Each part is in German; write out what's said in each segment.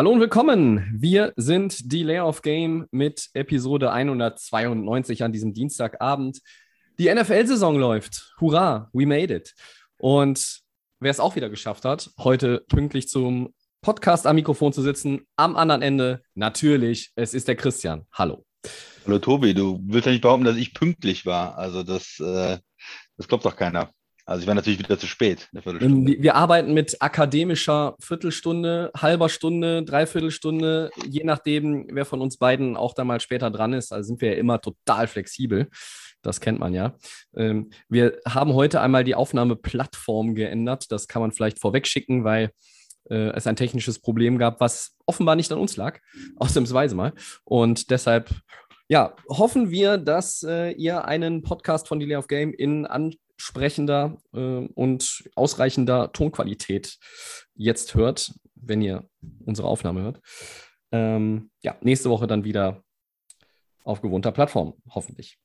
Hallo und willkommen. Wir sind die Layer of Game mit Episode 192 an diesem Dienstagabend. Die NFL-Saison läuft. Hurra, we made it. Und wer es auch wieder geschafft hat, heute pünktlich zum Podcast am Mikrofon zu sitzen, am anderen Ende, natürlich, es ist der Christian. Hallo. Hallo Tobi, du willst ja nicht behaupten, dass ich pünktlich war. Also das, äh, das glaubt doch keiner. Also ich war natürlich wieder zu spät. Ähm. Wir arbeiten mit akademischer Viertelstunde, halber Stunde, Dreiviertelstunde, je nachdem, wer von uns beiden auch da mal später dran ist. Also sind wir ja immer total flexibel. Das kennt man ja. Ähm, Wir haben heute einmal die Aufnahmeplattform geändert. Das kann man vielleicht vorweg schicken, weil äh, es ein technisches Problem gab, was offenbar nicht an uns lag, ausnahmsweise mal. Und deshalb, ja, hoffen wir, dass äh, ihr einen Podcast von Delay of Game in ansprechender äh, und ausreichender Tonqualität jetzt hört, wenn ihr unsere Aufnahme hört. Ähm, ja, nächste Woche dann wieder auf gewohnter Plattform, hoffentlich.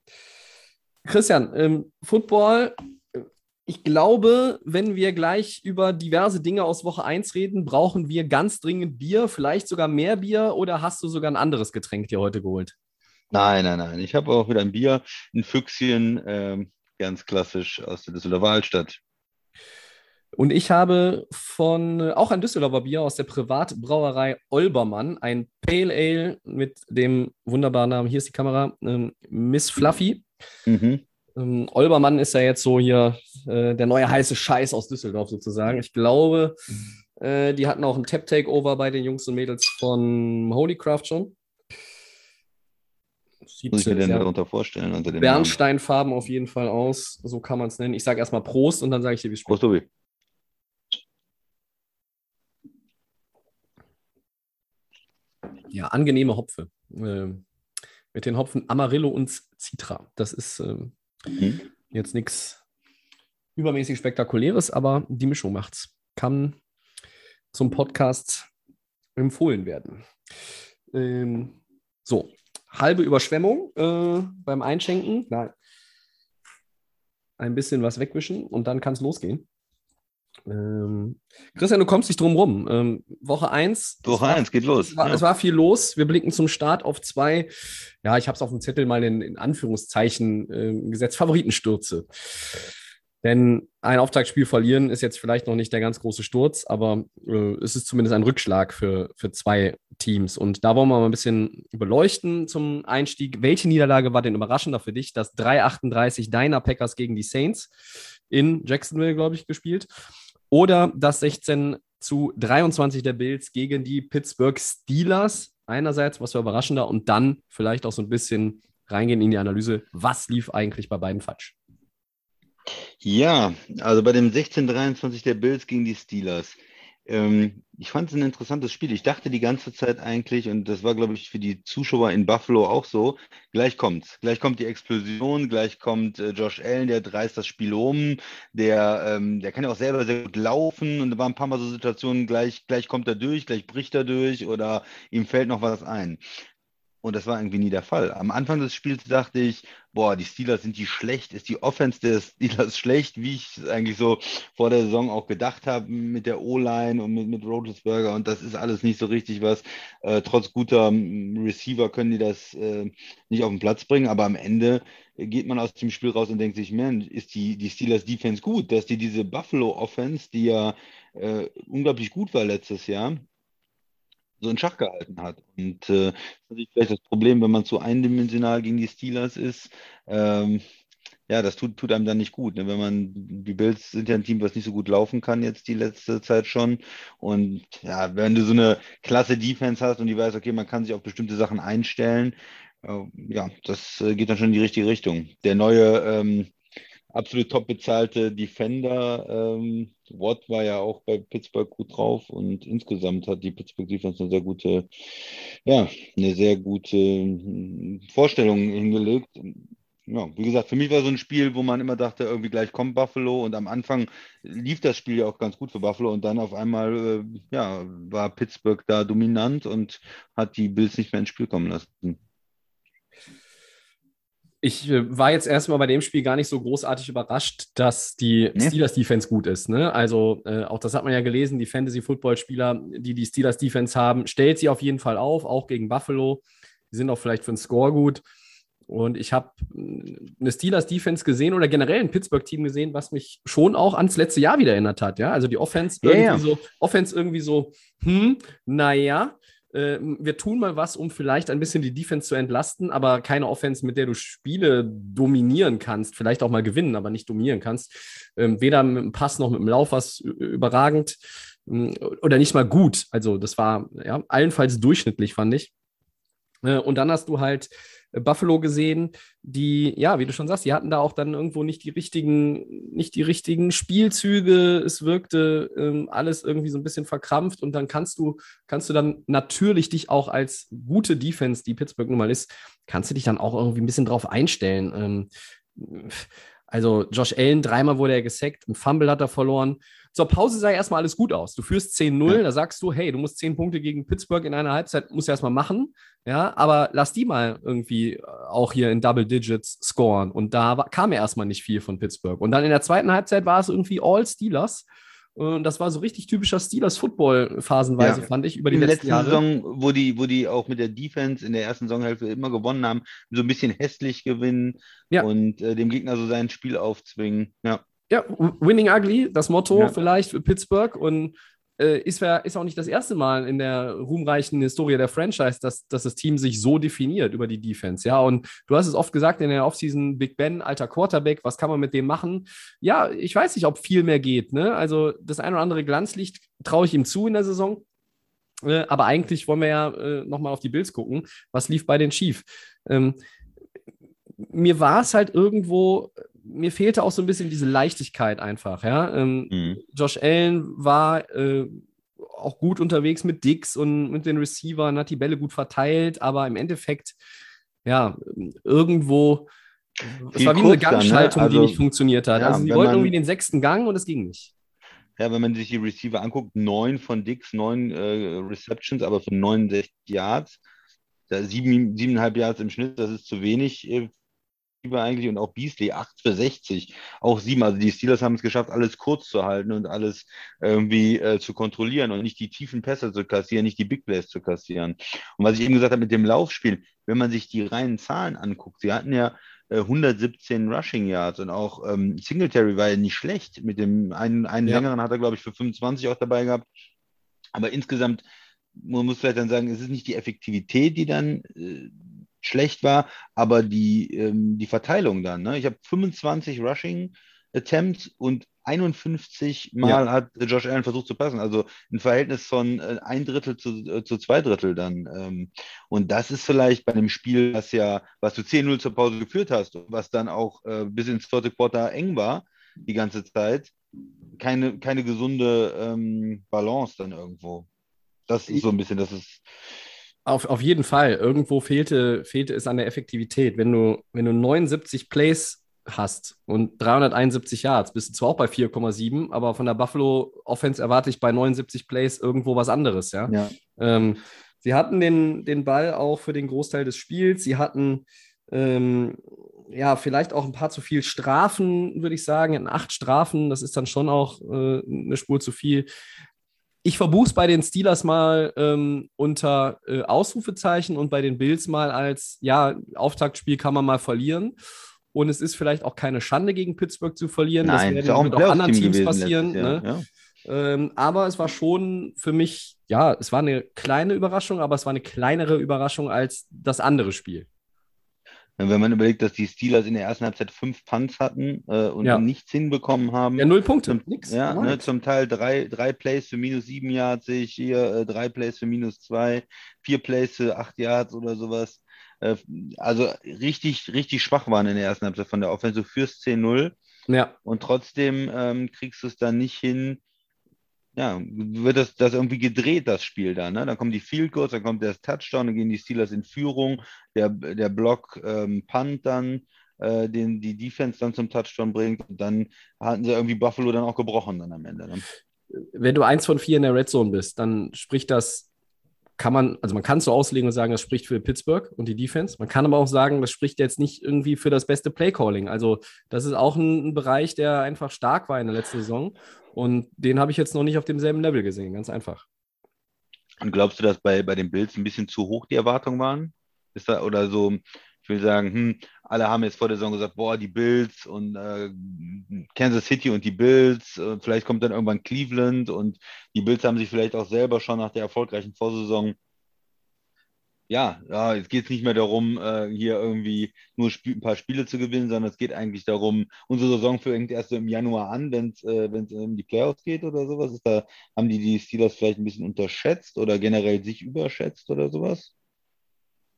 Christian, ähm, Football, äh, ich glaube, wenn wir gleich über diverse Dinge aus Woche 1 reden, brauchen wir ganz dringend Bier, vielleicht sogar mehr Bier oder hast du sogar ein anderes Getränk dir heute geholt? Nein, nein, nein. Ich habe auch wieder ein Bier, ein Füchschen, ähm, ganz klassisch aus der Düsseldorfer Altstadt. Und ich habe von äh, auch ein Düsseldorfer Bier aus der Privatbrauerei Olbermann ein Pale Ale mit dem wunderbaren Namen, hier ist die Kamera, ähm, Miss Fluffy. Mhm. Ähm, Olbermann ist ja jetzt so hier äh, der neue heiße Scheiß aus Düsseldorf sozusagen. Ich glaube, äh, die hatten auch ein Tap-Takeover bei den Jungs und Mädels von Holycraft schon. Sieht Muss ich mir denn darunter vorstellen? Unter dem? Bernsteinfarben auf jeden Fall aus, so kann man es nennen. Ich sage erstmal Prost und dann sage ich dir, wie es schmeckt. Prost, Tobi. Ja, angenehme Hopfe. Ähm, mit den Hopfen Amarillo und Citra. Das ist ähm, Mhm. jetzt nichts übermäßig Spektakuläres, aber die Mischung macht's. Kann zum Podcast empfohlen werden. Ähm, so, halbe Überschwemmung äh, beim Einschenken. Nein. Ein bisschen was wegwischen und dann kann es losgehen. Ähm, Christian, du kommst nicht drum rum. Ähm, Woche 1. Woche 1 geht los. Es war, Ja. es war viel los. Wir blicken zum Start auf zwei, ja, ich habe es auf dem Zettel mal in, in Anführungszeichen äh, gesetzt, Favoritenstürze. Denn ein Auftaktspiel verlieren ist jetzt vielleicht noch nicht der ganz große Sturz, aber äh, es ist zumindest ein Rückschlag für, für zwei Teams. Und da wollen wir mal ein bisschen beleuchten zum Einstieg. Welche Niederlage war denn überraschender für dich? Das 3-38 deiner Packers gegen die Saints in Jacksonville, glaube ich, gespielt. Oder das 16 zu 23 der Bills gegen die Pittsburgh Steelers. Einerseits, was war überraschender, und dann vielleicht auch so ein bisschen reingehen in die Analyse, was lief eigentlich bei beiden falsch? Ja, also bei dem 16-23 der Bills gegen die Steelers. Ähm, ich fand es ein interessantes Spiel. Ich dachte die ganze Zeit eigentlich, und das war, glaube ich, für die Zuschauer in Buffalo auch so, gleich kommt's. Gleich kommt die Explosion, gleich kommt äh, Josh Allen, der reißt das Spiel um, der, ähm, der kann ja auch selber sehr gut laufen und da waren ein paar Mal so Situationen, gleich, gleich kommt er durch, gleich bricht er durch oder ihm fällt noch was ein. Und das war irgendwie nie der Fall. Am Anfang des Spiels dachte ich, boah, die Steelers sind die schlecht, ist die Offense der Steelers schlecht, wie ich es eigentlich so vor der Saison auch gedacht habe mit der O-Line und mit, mit Roethlisberger und das ist alles nicht so richtig was. Äh, trotz guter ähm, Receiver können die das äh, nicht auf den Platz bringen, aber am Ende geht man aus dem Spiel raus und denkt sich, man, ist die, die Steelers Defense gut, dass die diese Buffalo Offense, die ja äh, unglaublich gut war letztes Jahr, so in Schach gehalten hat. Und äh, das ist natürlich vielleicht das Problem, wenn man zu eindimensional gegen die Steelers ist. Ähm, ja, das tut, tut einem dann nicht gut. Ne? Wenn man, die Bills sind ja ein Team, was nicht so gut laufen kann jetzt die letzte Zeit schon. Und ja, wenn du so eine klasse Defense hast und die weiß, okay, man kann sich auf bestimmte Sachen einstellen, äh, ja, das äh, geht dann schon in die richtige Richtung. Der neue ähm, absolut top bezahlte Defender. Ähm, Watt war ja auch bei Pittsburgh gut drauf und insgesamt hat die Pittsburgh Defense eine sehr gute, ja, eine sehr gute hm, Vorstellung hingelegt. Ja, wie gesagt, für mich war so ein Spiel, wo man immer dachte, irgendwie gleich kommt Buffalo und am Anfang lief das Spiel ja auch ganz gut für Buffalo und dann auf einmal äh, ja, war Pittsburgh da dominant und hat die Bills nicht mehr ins Spiel kommen lassen ich äh, war jetzt erstmal bei dem Spiel gar nicht so großartig überrascht, dass die nee. Steelers-Defense gut ist. Ne? Also, äh, auch das hat man ja gelesen, die Fantasy-Football-Spieler, die die Steelers-Defense haben, stellt sie auf jeden Fall auf, auch gegen Buffalo. Die sind auch vielleicht für den Score gut. Und ich habe äh, eine Steelers-Defense gesehen oder generell ein Pittsburgh-Team gesehen, was mich schon auch ans letzte Jahr wieder erinnert hat. Ja, also die Offense ja, irgendwie so, Offense irgendwie so, hm, naja, äh, wir tun mal was, um vielleicht ein bisschen die Defense zu entlasten, aber keine Offense, mit der du Spiele dominieren kannst, vielleicht auch mal gewinnen, aber nicht dominieren kannst. Ähm, weder mit dem Pass noch mit dem Lauf was überragend ähm, oder nicht mal gut. Also das war ja allenfalls durchschnittlich, fand ich. Äh, und dann hast du halt Buffalo gesehen, die, ja, wie du schon sagst, die hatten da auch dann irgendwo nicht die richtigen, nicht die richtigen Spielzüge. Es wirkte ähm, alles irgendwie so ein bisschen verkrampft und dann kannst du, kannst du dann natürlich dich auch als gute Defense, die Pittsburgh nun mal ist, kannst du dich dann auch irgendwie ein bisschen drauf einstellen. Ähm, also Josh Allen, dreimal wurde er gesackt, ein Fumble hat er verloren. Zur Pause sah erstmal alles gut aus. Du führst 10-0, ja. da sagst du, hey, du musst 10 Punkte gegen Pittsburgh in einer Halbzeit, musst du erstmal machen. Ja, aber lass die mal irgendwie äh, auch hier in Double Digits scoren. Und da war, kam ja erstmal nicht viel von Pittsburgh. Und dann in der zweiten Halbzeit war es irgendwie All Steelers. Und das war so richtig typischer Steelers-Football phasenweise, ja. fand ich, über die in letzten Jahre. Saison, wo die, wo die auch mit der Defense in der ersten Saisonhälfte immer gewonnen haben, so ein bisschen hässlich gewinnen ja. und äh, dem Gegner so sein Spiel aufzwingen. Ja. Ja, Winning Ugly, das Motto ja. vielleicht für Pittsburgh. Und äh, ist, ist auch nicht das erste Mal in der ruhmreichen Historie der Franchise, dass, dass das Team sich so definiert über die Defense. Ja, und du hast es oft gesagt in der Offseason, Big Ben, alter Quarterback, was kann man mit dem machen? Ja, ich weiß nicht, ob viel mehr geht. Ne? Also das ein oder andere Glanzlicht traue ich ihm zu in der Saison. Äh, aber eigentlich wollen wir ja äh, nochmal auf die Bills gucken. Was lief bei den schief? Ähm, mir war es halt irgendwo mir fehlte auch so ein bisschen diese Leichtigkeit einfach. Ja? Ähm, mhm. Josh Allen war äh, auch gut unterwegs mit Dix und mit den Receivern, hat die Bälle gut verteilt, aber im Endeffekt, ja, irgendwo, es war wie eine Gangschaltung, dann, ne? also, die nicht funktioniert hat. Ja, also sie wollten man, irgendwie den sechsten Gang und es ging nicht. Ja, wenn man sich die Receiver anguckt, neun von Dix, neun äh, Receptions, aber für 69 Yards, da sieben, siebeneinhalb Yards im Schnitt, das ist zu wenig äh, eigentlich und auch Beasley 8 für 60, auch 7. Also die Steelers haben es geschafft, alles kurz zu halten und alles irgendwie äh, zu kontrollieren und nicht die tiefen Pässe zu kassieren, nicht die Big Plays zu kassieren. Und was ich eben gesagt habe mit dem Laufspiel, wenn man sich die reinen Zahlen anguckt, sie hatten ja äh, 117 Rushing Yards und auch ähm, Singletary war ja nicht schlecht. Mit dem einen, einen ja. längeren hat er, glaube ich, für 25 auch dabei gehabt. Aber insgesamt, man muss vielleicht dann sagen, es ist nicht die Effektivität, die dann äh, schlecht war, aber die, ähm, die Verteilung dann. Ne? Ich habe 25 Rushing Attempts und 51 Mal ja. hat Josh Allen versucht zu passen. Also ein Verhältnis von äh, ein Drittel zu, äh, zu zwei Drittel dann. Ähm, und das ist vielleicht bei einem Spiel, was ja, was du 10-0 zur Pause geführt hast, was dann auch äh, bis ins vierte Quarter eng war, die ganze Zeit, keine, keine gesunde ähm, Balance dann irgendwo. Das ist so ein bisschen, das ist auf, auf jeden Fall. Irgendwo fehlte, fehlte es an der Effektivität. Wenn du, wenn du 79 Plays hast und 371 Yards, bist du zwar auch bei 4,7, aber von der Buffalo Offense erwarte ich bei 79 Plays irgendwo was anderes, ja. ja. Ähm, sie hatten den, den Ball auch für den Großteil des Spiels. Sie hatten ähm, ja vielleicht auch ein paar zu viel Strafen, würde ich sagen. In acht Strafen, das ist dann schon auch äh, eine Spur zu viel ich verbuche es bei den Steelers mal ähm, unter äh, Ausrufezeichen und bei den Bills mal als, ja, Auftaktspiel kann man mal verlieren. Und es ist vielleicht auch keine Schande, gegen Pittsburgh zu verlieren. Nein, das wird auch, auch anderen Teams passieren. Ne? Ja. Ähm, aber es war schon für mich, ja, es war eine kleine Überraschung, aber es war eine kleinere Überraschung als das andere Spiel. Wenn man überlegt, dass die Steelers in der ersten Halbzeit fünf Punts hatten äh, und ja. nichts hinbekommen haben. Ja, null Punkte. Zum, Nix. Ja, ne, zum Teil drei, drei Plays für minus sieben Yards sehe ich hier, äh, drei Plays für minus zwei, vier Plays für acht Yards oder sowas. Äh, also richtig, richtig schwach waren in der ersten Halbzeit von der Offensive fürs 10-0. Ja. Und trotzdem ähm, kriegst du es dann nicht hin, ja, wird das, das irgendwie gedreht, das Spiel dann. Ne? Dann kommen die Field Goals, dann kommt der Touchdown, dann gehen die Steelers in Führung, der, der Block ähm, Punt dann, äh, den die Defense dann zum Touchdown bringt. Und dann hatten sie irgendwie Buffalo dann auch gebrochen dann am Ende. Ne? Wenn du eins von vier in der Red Zone bist, dann spricht das, kann man, also man kann es so auslegen und sagen, das spricht für Pittsburgh und die Defense. Man kann aber auch sagen, das spricht jetzt nicht irgendwie für das beste Playcalling. Also das ist auch ein, ein Bereich, der einfach stark war in der letzten Saison. Und den habe ich jetzt noch nicht auf demselben Level gesehen, ganz einfach. Und glaubst du, dass bei, bei den Bills ein bisschen zu hoch die Erwartungen waren? Ist da oder so, ich will sagen, hm, alle haben jetzt vor der Saison gesagt, boah, die Bills und äh, Kansas City und die Bills, äh, vielleicht kommt dann irgendwann Cleveland und die Bills haben sich vielleicht auch selber schon nach der erfolgreichen Vorsaison ja, ja, jetzt geht es nicht mehr darum, äh, hier irgendwie nur ein paar Spiele zu gewinnen, sondern es geht eigentlich darum, unsere Saison fängt erst im Januar an, wenn es äh, um die Playoffs geht oder sowas. Ist da, haben die die Steelers vielleicht ein bisschen unterschätzt oder generell sich überschätzt oder sowas?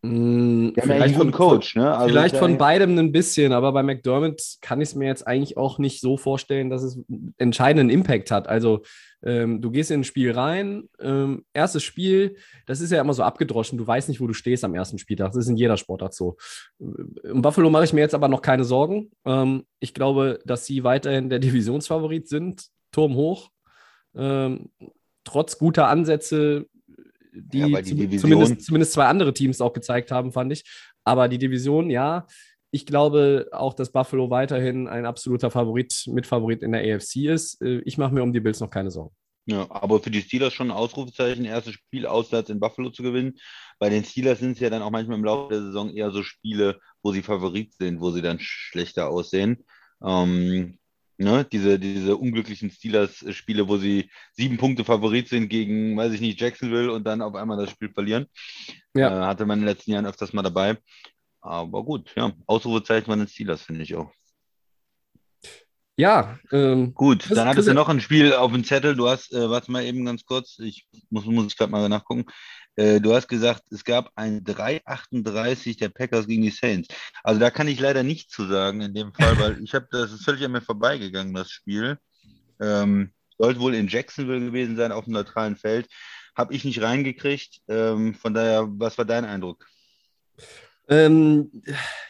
Haben ja vielleicht von, Coach, ne? Also vielleicht von beidem ein bisschen, aber bei McDermott kann ich es mir jetzt eigentlich auch nicht so vorstellen, dass es einen entscheidenden Impact hat. Also ähm, du gehst in ein Spiel rein, ähm, erstes Spiel, das ist ja immer so abgedroschen, du weißt nicht, wo du stehst am ersten Spieltag. Das ist in jeder Sportart so. Im Buffalo mache ich mir jetzt aber noch keine Sorgen. Ähm, ich glaube, dass sie weiterhin der Divisionsfavorit sind, Turm hoch. Ähm, trotz guter Ansätze, die, Ja, die Division- zumindest, zumindest zwei andere Teams auch gezeigt haben, fand ich. Aber die Division, ja. Ich glaube auch, dass Buffalo weiterhin ein absoluter Favorit, Mitfavorit in der AFC ist. Äh, Ich mache mir um die Bills noch keine Sorgen. Ja, aber für die Steelers schon ein Ausrufezeichen, erstes Spiel auswärts in Buffalo zu gewinnen. Bei den Steelers sind es ja dann auch manchmal im Laufe der Saison eher so Spiele, wo sie Favorit sind, wo sie dann schlechter aussehen. Ähm, ne, diese, diese unglücklichen Steelers-Spiele, wo sie sieben Punkte Favorit sind gegen, weiß ich nicht, Jacksonville und dann auf einmal das Spiel verlieren. Ja. Äh, hatte man in den letzten Jahren öfters mal dabei. Aber gut, ja, Ausrufezeichen bei den Steelers, finde ich auch. Ja, ähm, Gut, dann hattest du noch ein Spiel auf dem Zettel. Du hast, äh, warte mal eben ganz kurz, ich muss, muss ich gerade mal nachgucken. Äh, du hast gesagt, es gab ein 3:38 der Packers gegen die Saints. Also da kann ich leider nichts zu sagen in dem Fall, weil ich habe, das ist völlig an mir vorbeigegangen, das Spiel. Ähm, sollte wohl in Jacksonville gewesen sein, auf dem neutralen Feld. Habe ich nicht reingekriegt. Ähm, von daher, was war dein Eindruck? Ähm,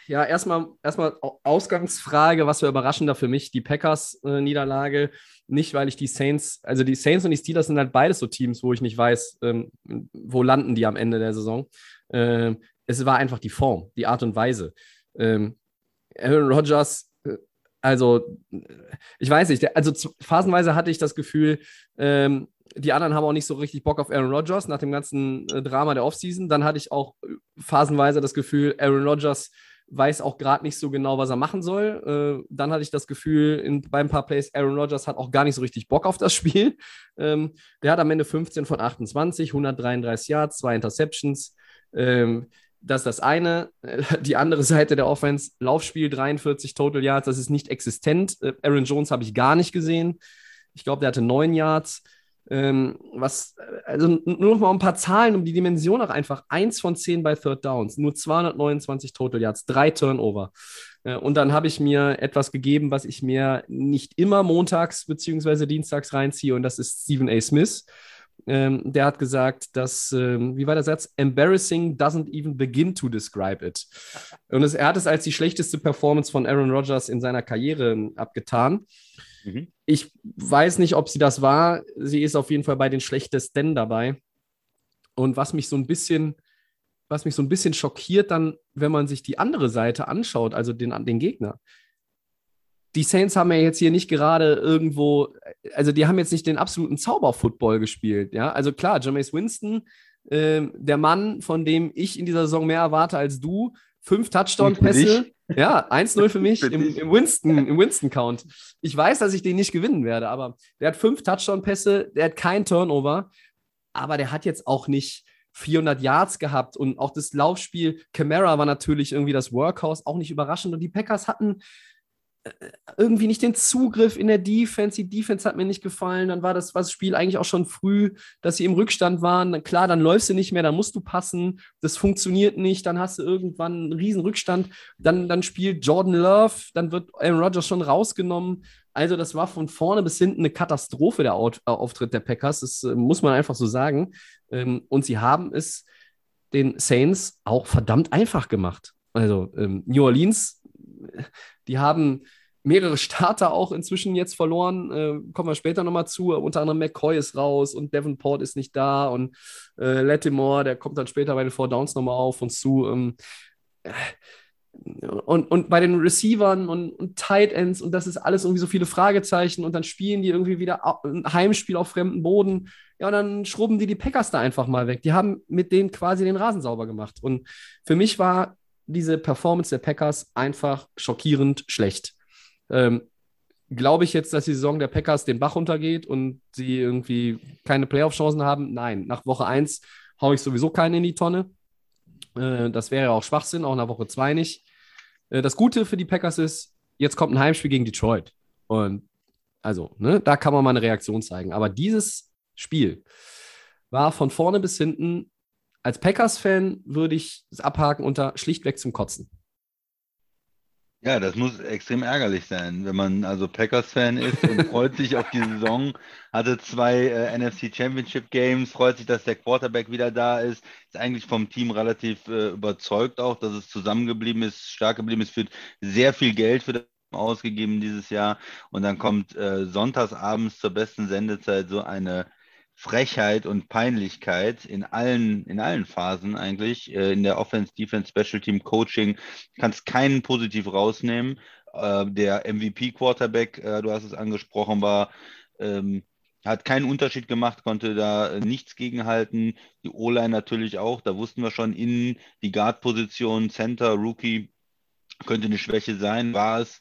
ja, erstmal erstmal Au- Ausgangsfrage, was war überraschender für mich, die Packers-Niederlage. nicht, weil ich die Saints, also die Saints und die Steelers sind halt beides so Teams, wo ich nicht weiß, ähm, wo landen die am Ende der Saison. Ähm, es war einfach die Form, die Art und Weise. Ähm, Aaron Rodgers, äh, also äh, ich weiß nicht, der, also phasenweise hatte ich das Gefühl, ähm, die anderen haben auch nicht so richtig Bock auf Aaron Rodgers nach dem ganzen äh, Drama der Offseason. Dann hatte ich auch äh, phasenweise das Gefühl, Aaron Rodgers weiß auch gerade nicht so genau, was er machen soll. Äh, dann hatte ich das Gefühl, in, bei ein paar Plays, Aaron Rodgers hat auch gar nicht so richtig Bock auf das Spiel. Ähm, der hat am Ende 15 von 28, 133 Yards, zwei Interceptions. Ähm, das ist das eine. Die andere Seite der Offense, Laufspiel 43 Total Yards, das ist nicht existent. Äh, Aaron Jones habe ich gar nicht gesehen. Ich glaube, der hatte neun Yards. Ähm, was, also nur noch mal ein paar Zahlen, um die Dimension auch einfach. Eins von zehn bei Third Downs, nur 229 Total Yards, drei Turnover. Äh, und dann habe ich mir etwas gegeben, was ich mir nicht immer montags beziehungsweise dienstags reinziehe, und das ist Stephen A. Smith. Ähm, der hat gesagt, dass, ähm, wie war der Satz? Embarrassing doesn't even begin to describe it. Und es, er hat es als die schlechteste Performance von Aaron Rodgers in seiner Karriere ähm, abgetan. Mhm. Ich weiß nicht, ob sie das war. Sie ist auf jeden Fall bei den schlechtesten dabei. Und was mich so ein bisschen, was mich so ein bisschen schockiert, dann, wenn man sich die andere Seite anschaut, also den, den Gegner. Die Saints haben ja jetzt hier nicht gerade irgendwo, also die haben jetzt nicht den absoluten Zauberfootball gespielt, ja. Also klar, Jameis Winston, ähm, der Mann, von dem ich in dieser Saison mehr erwarte als du, fünf Touchdown-Pässe. Ja, 1-0 für mich im, im Winston, im Winston-Count. Ich weiß, dass ich den nicht gewinnen werde, aber der hat fünf Touchdown-Pässe, der hat kein Turnover, aber der hat jetzt auch nicht 400 Yards gehabt und auch das Laufspiel. Camara war natürlich irgendwie das Workhouse, auch nicht überraschend. Und die Packers hatten irgendwie nicht den Zugriff in der Defense. Die Defense hat mir nicht gefallen. Dann war das, das Spiel eigentlich auch schon früh, dass sie im Rückstand waren. Klar, dann läufst du nicht mehr, dann musst du passen. Das funktioniert nicht. Dann hast du irgendwann einen riesen Rückstand. Dann, dann spielt Jordan Love, dann wird Aaron Rodgers schon rausgenommen. Also, das war von vorne bis hinten eine Katastrophe, der äh, Auftritt der Packers. Das äh, muss man einfach so sagen. Ähm, und sie haben es den Saints auch verdammt einfach gemacht. Also, ähm, New Orleans, die haben mehrere Starter auch inzwischen jetzt verloren. Äh, kommen wir später nochmal zu. Unter anderem McCoy ist raus und Devonport ist nicht da und äh, Lattimore, der kommt dann später bei den Four Downs nochmal auf uns zu. Ähm, und, und bei den Receivern und, und Tight Ends und das ist alles irgendwie so viele Fragezeichen und dann spielen die irgendwie wieder ein Heimspiel auf fremdem Boden. Ja, und dann schrubben die die Packers da einfach mal weg. Die haben mit denen quasi den Rasen sauber gemacht. Und für mich war diese Performance der Packers einfach schockierend schlecht. Ähm, Glaube ich jetzt, dass die Saison der Packers den Bach runtergeht und sie irgendwie keine Playoff-Chancen haben? Nein. Nach Woche 1 haue ich sowieso keinen in die Tonne. Äh, das wäre ja auch Schwachsinn, auch nach Woche 2 nicht. Äh, das Gute für die Packers ist, jetzt kommt ein Heimspiel gegen Detroit. Und also, ne, da kann man mal eine Reaktion zeigen. Aber dieses Spiel war von vorne bis hinten, als Packers-Fan würde ich es abhaken unter schlichtweg zum Kotzen. Ja, das muss extrem ärgerlich sein, wenn man also Packers-Fan ist und freut sich auf die Saison, hatte zwei äh, NFC Championship Games, freut sich, dass der Quarterback wieder da ist, ist eigentlich vom Team relativ äh, überzeugt auch, dass es zusammengeblieben ist, stark geblieben ist, wird sehr viel Geld für das ausgegeben dieses Jahr und dann kommt äh, sonntagsabends zur besten Sendezeit so eine Frechheit und Peinlichkeit in allen, in allen Phasen eigentlich, äh, in der Offense, Defense, Special Team, Coaching, kannst keinen positiv rausnehmen. Äh, der MVP-Quarterback, äh, du hast es angesprochen, war, ähm, hat keinen Unterschied gemacht, konnte da nichts gegenhalten. Die O-Line natürlich auch, da wussten wir schon, innen die Guard-Position, Center, Rookie, könnte eine Schwäche sein, war es.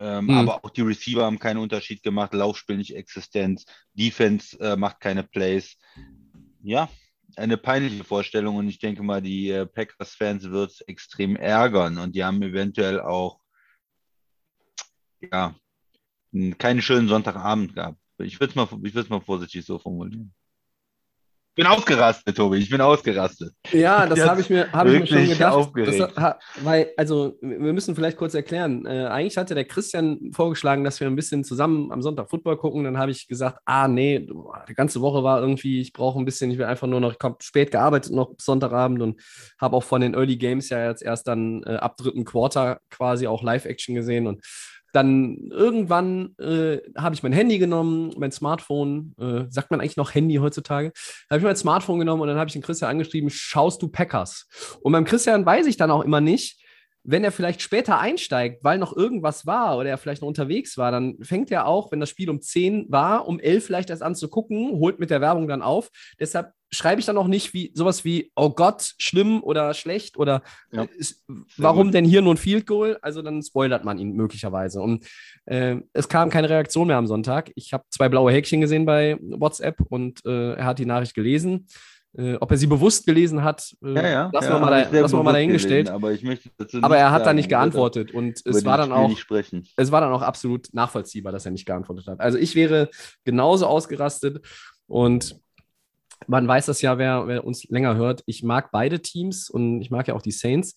Ähm, mhm. Aber auch die Receiver haben keinen Unterschied gemacht, Laufspiel nicht existent, Defense äh, macht keine Plays. Ja, eine peinliche Vorstellung und ich denke mal, die äh, Packers-Fans wird es extrem ärgern und die haben eventuell auch ja, keinen schönen Sonntagabend gehabt. Ich würde es mal, mal vorsichtig so formulieren bin ausgerastet, Tobi. Ich bin ausgerastet. Ja, das habe ich mir, hab ich mir schon gedacht. Aufgeregt. Das, weil, also, wir müssen vielleicht kurz erklären. Äh, eigentlich hatte der Christian vorgeschlagen, dass wir ein bisschen zusammen am Sonntag Football gucken. Dann habe ich gesagt, ah, nee, die ganze Woche war irgendwie, ich brauche ein bisschen, ich will einfach nur noch, ich habe spät gearbeitet noch Sonntagabend und habe auch von den Early Games ja jetzt erst dann äh, ab dritten Quarter quasi auch Live-Action gesehen und dann irgendwann äh, habe ich mein Handy genommen, mein Smartphone, äh, sagt man eigentlich noch Handy heutzutage, habe ich mein Smartphone genommen und dann habe ich den Christian angeschrieben, schaust du Packers? Und beim Christian weiß ich dann auch immer nicht, wenn er vielleicht später einsteigt, weil noch irgendwas war oder er vielleicht noch unterwegs war, dann fängt er auch, wenn das Spiel um 10 war, um 11 vielleicht erst an zu gucken, holt mit der Werbung dann auf. Deshalb schreibe ich dann auch nicht wie sowas wie, oh Gott, schlimm oder schlecht oder ja, ist, warum gut. denn hier nur ein Field Goal? Also dann spoilert man ihn möglicherweise. Und äh, es kam keine Reaktion mehr am Sonntag. Ich habe zwei blaue Häkchen gesehen bei WhatsApp und äh, er hat die Nachricht gelesen. Äh, ob er sie bewusst gelesen hat, äh, ja, ja, lassen, ja, wir, mal da, lassen wir mal dahingestellt. Gelesen, aber, ich aber er hat da nicht geantwortet und es war dann auch es war dann auch absolut nachvollziehbar, dass er nicht geantwortet hat. Also ich wäre genauso ausgerastet und man weiß das ja, wer, wer uns länger hört. Ich mag beide Teams und ich mag ja auch die Saints.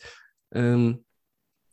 Ähm,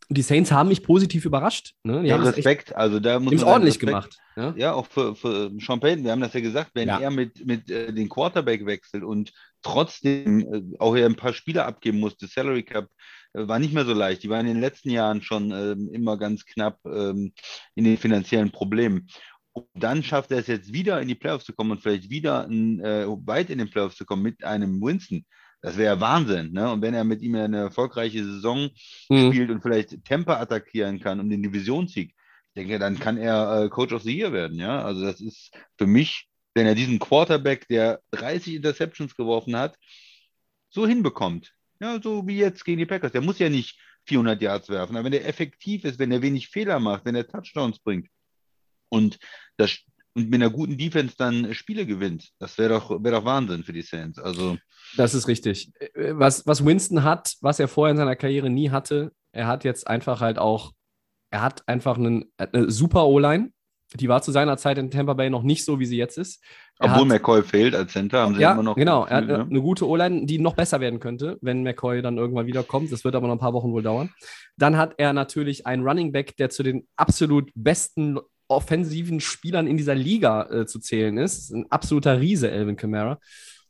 die Saints haben mich positiv überrascht. Ne? Die ja, haben Respekt, echt, also da muss man ordentlich Respekt, gemacht. Ja? ja, auch für, für Payton, wir haben das ja gesagt, wenn ja. er mit, mit äh, den Quarterback wechselt und trotzdem äh, auch ein paar Spieler abgeben musste, Salary Cap äh, war nicht mehr so leicht. Die waren in den letzten Jahren schon ähm, immer ganz knapp ähm, in den finanziellen Problemen. Und dann schafft er es jetzt wieder in die Playoffs zu kommen und vielleicht wieder in, äh, weit in den Playoffs zu kommen mit einem Winston. Das wäre Wahnsinn. Ne? Und wenn er mit ihm eine erfolgreiche Saison mhm. spielt und vielleicht Temper attackieren kann um den Divisionssieg, ich denke, dann kann er äh, Coach of the Year werden. Ja? Also das ist für mich, wenn er diesen Quarterback, der 30 Interceptions geworfen hat, so hinbekommt. Ja, so wie jetzt gegen die Packers. Der muss ja nicht 400 Yards werfen, aber wenn er effektiv ist, wenn er wenig Fehler macht, wenn er Touchdowns bringt und das und mit einer guten Defense dann Spiele gewinnt. Das wäre doch, wär doch Wahnsinn für die Saints. Also, das ist richtig. Was, was Winston hat, was er vorher in seiner Karriere nie hatte, er hat jetzt einfach halt auch er hat einfach einen, eine super O-Line. Die war zu seiner Zeit in Tampa Bay noch nicht so, wie sie jetzt ist. Er Obwohl hat, McCoy fehlt als Center, haben sie ja, immer noch. genau. Er hat Gefühl, eine, gute O-Line, die noch besser werden könnte, wenn McCoy dann irgendwann wieder kommt. Das wird aber noch ein paar Wochen wohl dauern. Dann hat er natürlich einen Running Back, der zu den absolut besten offensiven Spielern in dieser Liga äh, zu zählen ist. Ein absoluter Riese, Elvin Kamara.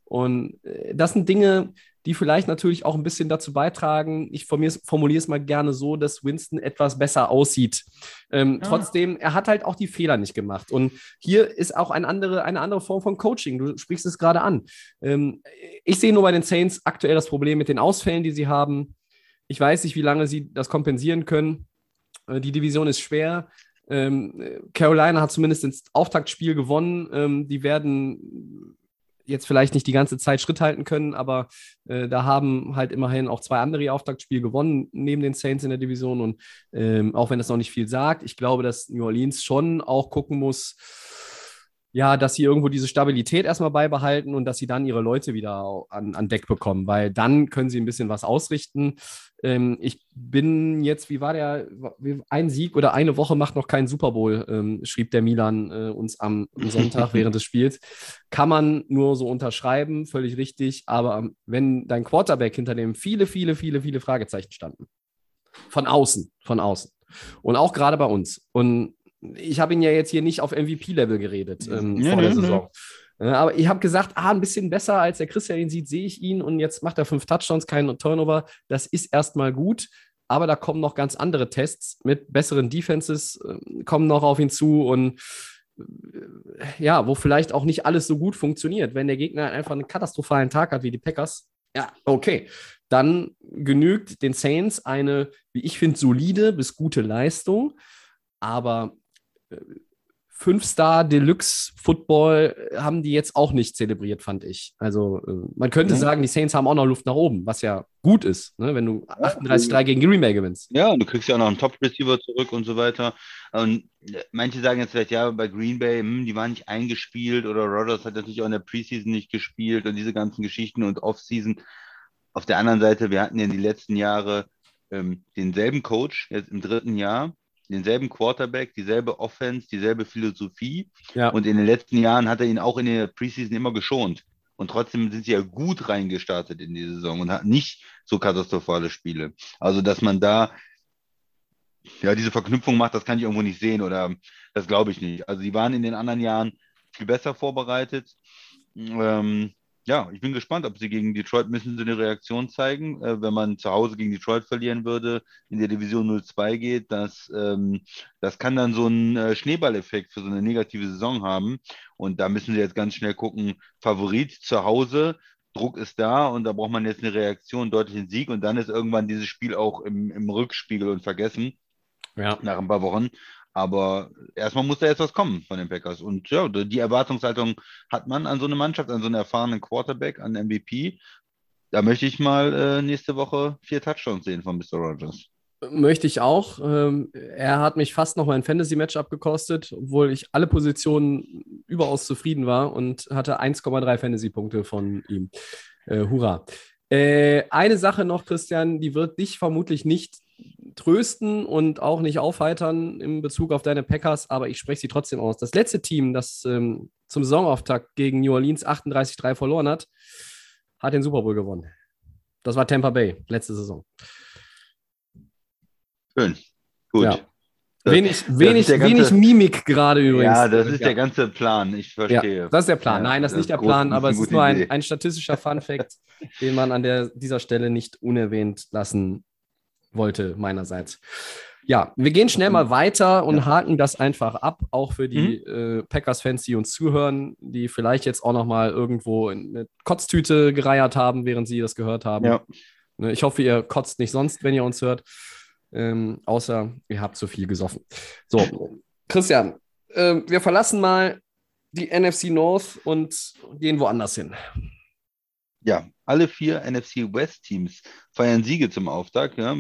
Und äh, das sind Dinge, die vielleicht natürlich auch ein bisschen dazu beitragen. Ich formuliere es mal gerne so, dass Winston etwas besser aussieht. Ähm, Ja. Trotzdem, er hat halt auch die Fehler nicht gemacht. Und hier ist auch eine andere, eine andere Form von Coaching. Du sprichst es gerade an. Ähm, ich sehe nur bei den Saints aktuell das Problem mit den Ausfällen, die sie haben. Ich weiß nicht, wie lange sie das kompensieren können. Äh, Die Division ist schwer. Ähm, äh, Carolina hat zumindest ins Auftaktspiel gewonnen. Ähm, die werden jetzt vielleicht nicht die ganze Zeit Schritt halten können, aber äh, da haben halt immerhin auch zwei andere ihr Auftaktspiel gewonnen, neben den Saints in der Division. Und ähm, auch wenn das noch nicht viel sagt, ich glaube, dass New Orleans schon auch gucken muss, ja, dass sie irgendwo diese Stabilität erstmal beibehalten und dass sie dann ihre Leute wieder an, an Deck bekommen, weil dann können sie ein bisschen was ausrichten. Ähm, ich bin jetzt, wie war der, ein Sieg oder eine Woche macht noch keinen Super Bowl, ähm, schrieb der Milan äh, uns am, am Sonntag während des Spiels. Kann man nur so unterschreiben, völlig richtig, aber wenn dein Quarterback hinter dem viele, viele, viele, viele Fragezeichen standen, von außen, von außen und auch gerade bei uns und ich habe ihn ja jetzt hier nicht auf MVP-Level geredet ähm, Nee, vor nee, der nee. Saison. Äh, Aber ich habe gesagt, ah, ein bisschen besser als der Christian ihn sieht, sehe ich ihn und jetzt macht er fünf Touchdowns, keinen Turnover. Das ist erstmal gut, aber da kommen noch ganz andere Tests mit besseren Defenses, äh, kommen noch auf ihn zu und äh, ja, wo vielleicht auch nicht alles so gut funktioniert. Wenn der Gegner einfach einen katastrophalen Tag hat wie die Packers, ja, okay. Dann genügt den Saints eine, wie ich finde, solide bis gute Leistung, aber äh, Fünf-Star Deluxe Football haben die jetzt auch nicht zelebriert, fand ich. Also äh, man könnte Mhm. sagen, die Saints haben auch noch Luft nach oben, was ja gut ist, ne? wenn du 38-3 gegen Green Bay gewinnst. Ja, und du kriegst ja auch noch einen Top-Receiver zurück und so weiter. Und manche sagen jetzt vielleicht, ja, bei Green Bay, hm, die waren nicht eingespielt oder Rodgers hat natürlich auch in der Preseason nicht gespielt und diese ganzen Geschichten und Offseason. Auf der anderen Seite, wir hatten ja die letzten Jahre ähm, denselben Coach, jetzt im dritten Jahr, denselben Quarterback, dieselbe Offense, dieselbe Philosophie. Ja. Und in den letzten Jahren hat er ihn auch in der Preseason immer geschont. Und trotzdem sind sie ja gut reingestartet in die Saison und hatten nicht so katastrophale Spiele. Also, dass man da ja diese Verknüpfung macht, das kann ich irgendwo nicht sehen oder das glaube ich nicht. Also, die waren in den anderen Jahren viel besser vorbereitet. Ähm, ja, ich bin gespannt, ob sie gegen Detroit müssen sie eine Reaktion zeigen. Äh, wenn man zu Hause gegen Detroit verlieren würde, in der Division 0-2 geht, das, ähm, das kann dann so einen äh, Schneeballeffekt für so eine negative Saison haben. Und da müssen sie jetzt ganz schnell gucken, Favorit zu Hause, Druck ist da und da braucht man jetzt eine Reaktion, deutlichen Sieg und dann ist irgendwann dieses Spiel auch im, im Rückspiegel und vergessen Ja. nach ein paar Wochen. Aber erstmal muss da jetzt was kommen von den Packers. Und ja, die Erwartungshaltung hat man an so eine Mannschaft, an so einen erfahrenen Quarterback, an MVP. Da möchte ich mal äh, nächste Woche vier Touchdowns sehen von Mr. Rogers. Möchte ich auch. Ähm, er hat mich fast noch ein Fantasy-Match abgekostet, obwohl ich alle Positionen überaus zufrieden war und hatte 1,3 Fantasy-Punkte von ihm. Äh, hurra. Äh, eine Sache noch, Christian, die wird dich vermutlich nicht trösten und auch nicht aufheitern in Bezug auf deine Packers, aber ich spreche sie trotzdem aus. Das letzte Team, das ähm, zum Saisonauftakt gegen New Orleans 38-3 verloren hat, hat den Super Bowl gewonnen. Das war Tampa Bay, letzte Saison. Schön. Gut. Ja. Wenig, wenig, ganze- wenig Mimik gerade übrigens. Ja, das ist Ja. der ganze Plan. Ich verstehe. Ja, das ist der Plan. Nein, das ist nicht der Plan, aber es ist nur ein, ein statistischer Fun-Fact, den man an der, dieser Stelle nicht unerwähnt lassen wollte, meinerseits. Ja, wir gehen schnell mal weiter und Ja. haken das einfach ab, auch für die äh, Packers-Fans, die uns zuhören, die vielleicht jetzt auch noch mal irgendwo in eine Kotztüte gereiert haben, während sie das gehört haben. Ja. Ne, Ich hoffe, ihr kotzt nicht sonst, wenn ihr uns hört. Ähm, außer ihr habt zu viel gesoffen. So, Christian, ähm, wir verlassen mal die NFC North und gehen woanders hin. Ja, alle vier NFC West Teams feiern Siege zum Auftakt. Ja.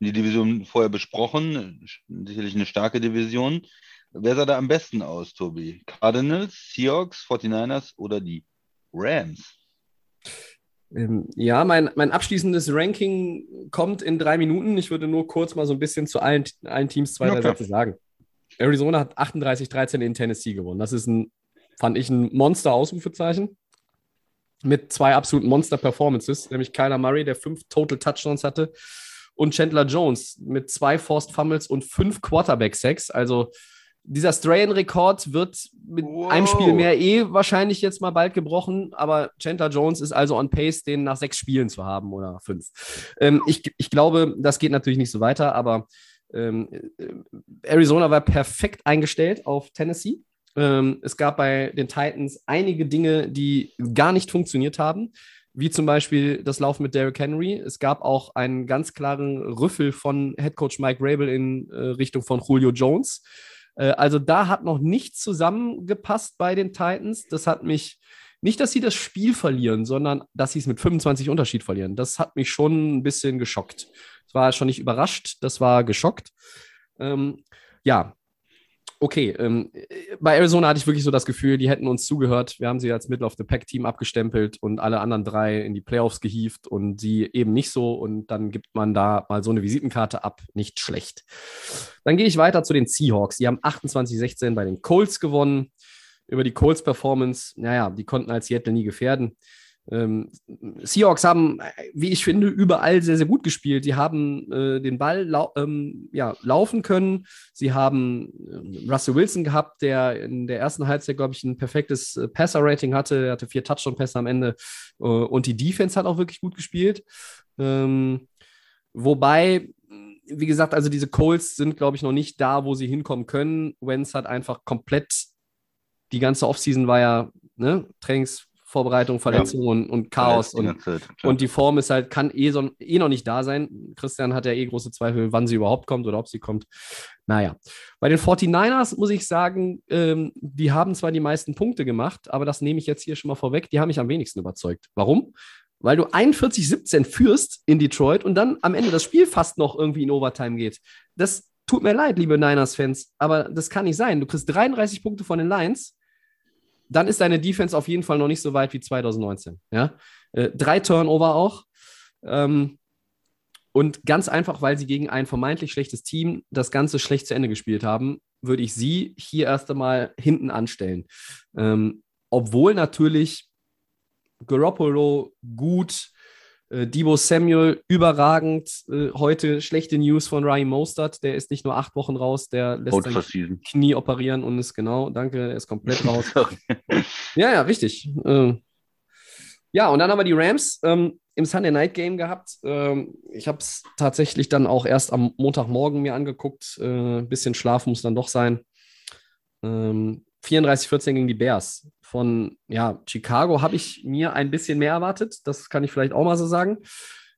Die Division vorher besprochen, sicherlich eine starke Division. Wer sah da am besten aus, Tobi? Cardinals, Seahawks, 49ers oder die Rams? Ähm, ja, mein, mein abschließendes Ranking kommt in drei Minuten. Ich würde nur kurz mal so ein bisschen zu allen, allen Teams zwei, drei Sätze sagen. Arizona hat 38-13 in Tennessee gewonnen. Das ist ein, fand ich, ein Monster-Ausrufezeichen. Mit zwei absoluten Monster-Performances, nämlich Kyler Murray, der fünf Total Touchdowns hatte, und Chandler Jones mit zwei Forced Fumbles und fünf Quarterback-Sacks. Also dieser Strahan-Rekord wird mit wow. einem Spiel mehr eh wahrscheinlich jetzt mal bald gebrochen, aber Chandler Jones ist also on pace, den nach sechs Spielen zu haben oder fünf. Ähm, ich, ich glaube, das geht natürlich nicht so weiter, aber ähm, äh, Arizona war perfekt eingestellt auf Tennessee. Ähm, es gab bei den Titans einige Dinge, die gar nicht funktioniert haben, wie zum Beispiel das Laufen mit Derrick Henry. Es gab auch einen ganz klaren Rüffel von Headcoach Mike Rabel in äh, Richtung von Julio Jones. Äh, also da hat noch nichts zusammengepasst bei den Titans. Das hat mich nicht, dass sie das Spiel verlieren, sondern dass sie es mit 25 Unterschied verlieren. Das hat mich schon ein bisschen geschockt. Das war schon nicht überrascht, das war geschockt. Ähm, ja, okay. Ähm, bei Arizona hatte ich wirklich so das Gefühl, die hätten uns zugehört. Wir haben sie als Middle of the Pack Team abgestempelt und alle anderen drei in die Playoffs gehievt und sie eben nicht so. Und dann gibt man da mal so eine Visitenkarte ab. Nicht schlecht. Dann gehe ich weiter zu den Seahawks. Die haben 28-16 bei den Colts gewonnen. Über die Colts Performance, naja, die konnten als Seattle nie gefährden. Ähm, Seahawks haben, wie ich finde, überall sehr, sehr gut gespielt. Die haben äh, den Ball lau ähm, ja, laufen können. Sie haben äh, Russell Wilson gehabt, der in der ersten Halbzeit, glaube ich, ein perfektes äh, Passer-Rating hatte. Er hatte vier Touchdown-Pässe am Ende. Äh, und die Defense hat auch wirklich gut gespielt. Ähm, wobei, wie gesagt, also diese Colts sind, glaube ich, noch nicht da, wo sie hinkommen können. Wenz hat einfach komplett die ganze Offseason war ja ne, Trainings Vorbereitung, Verletzungen ja. und, und, Chaos. Und, Zeit, und, die Form ist halt, kann eh, so, eh noch nicht da sein. Christian hat ja eh große Zweifel, wann sie überhaupt kommt oder ob sie kommt. Naja, bei den 49ers muss ich sagen, ähm, die haben zwar die meisten Punkte gemacht, aber das nehme ich jetzt hier schon mal vorweg, die haben mich am wenigsten überzeugt. Warum? Weil du 41-17 führst in Detroit und dann am Ende das Spiel fast noch irgendwie in Overtime geht. Das tut mir leid, liebe Niners-Fans, aber das kann nicht sein. Du kriegst 33 Punkte von den Lions dann ist deine Defense auf jeden Fall noch nicht so weit wie 2019. Ja? Äh, drei Turnover auch. Ähm, und ganz einfach, weil sie gegen ein vermeintlich schlechtes Team das Ganze schlecht zu Ende gespielt haben, würde ich sie hier erst einmal hinten anstellen. Ähm, obwohl natürlich Garoppolo gut äh, Debo Samuel überragend. Äh, heute schlechte News von Ryan Mostert. Der ist nicht nur acht Wochen raus, der lässt sein Knie operieren und ist genau, danke, er ist komplett raus. ja, ja, richtig. Äh, ja, und dann haben wir die Rams ähm, im Sunday Night Game gehabt. Ähm, ich habe es tatsächlich dann auch erst am Montagmorgen mir angeguckt. Ein äh, bisschen Schlaf muss dann doch sein. Ähm, 34-14 gegen die Bears. Von ja, Chicago habe ich mir ein bisschen mehr erwartet. Das kann ich vielleicht auch mal so sagen.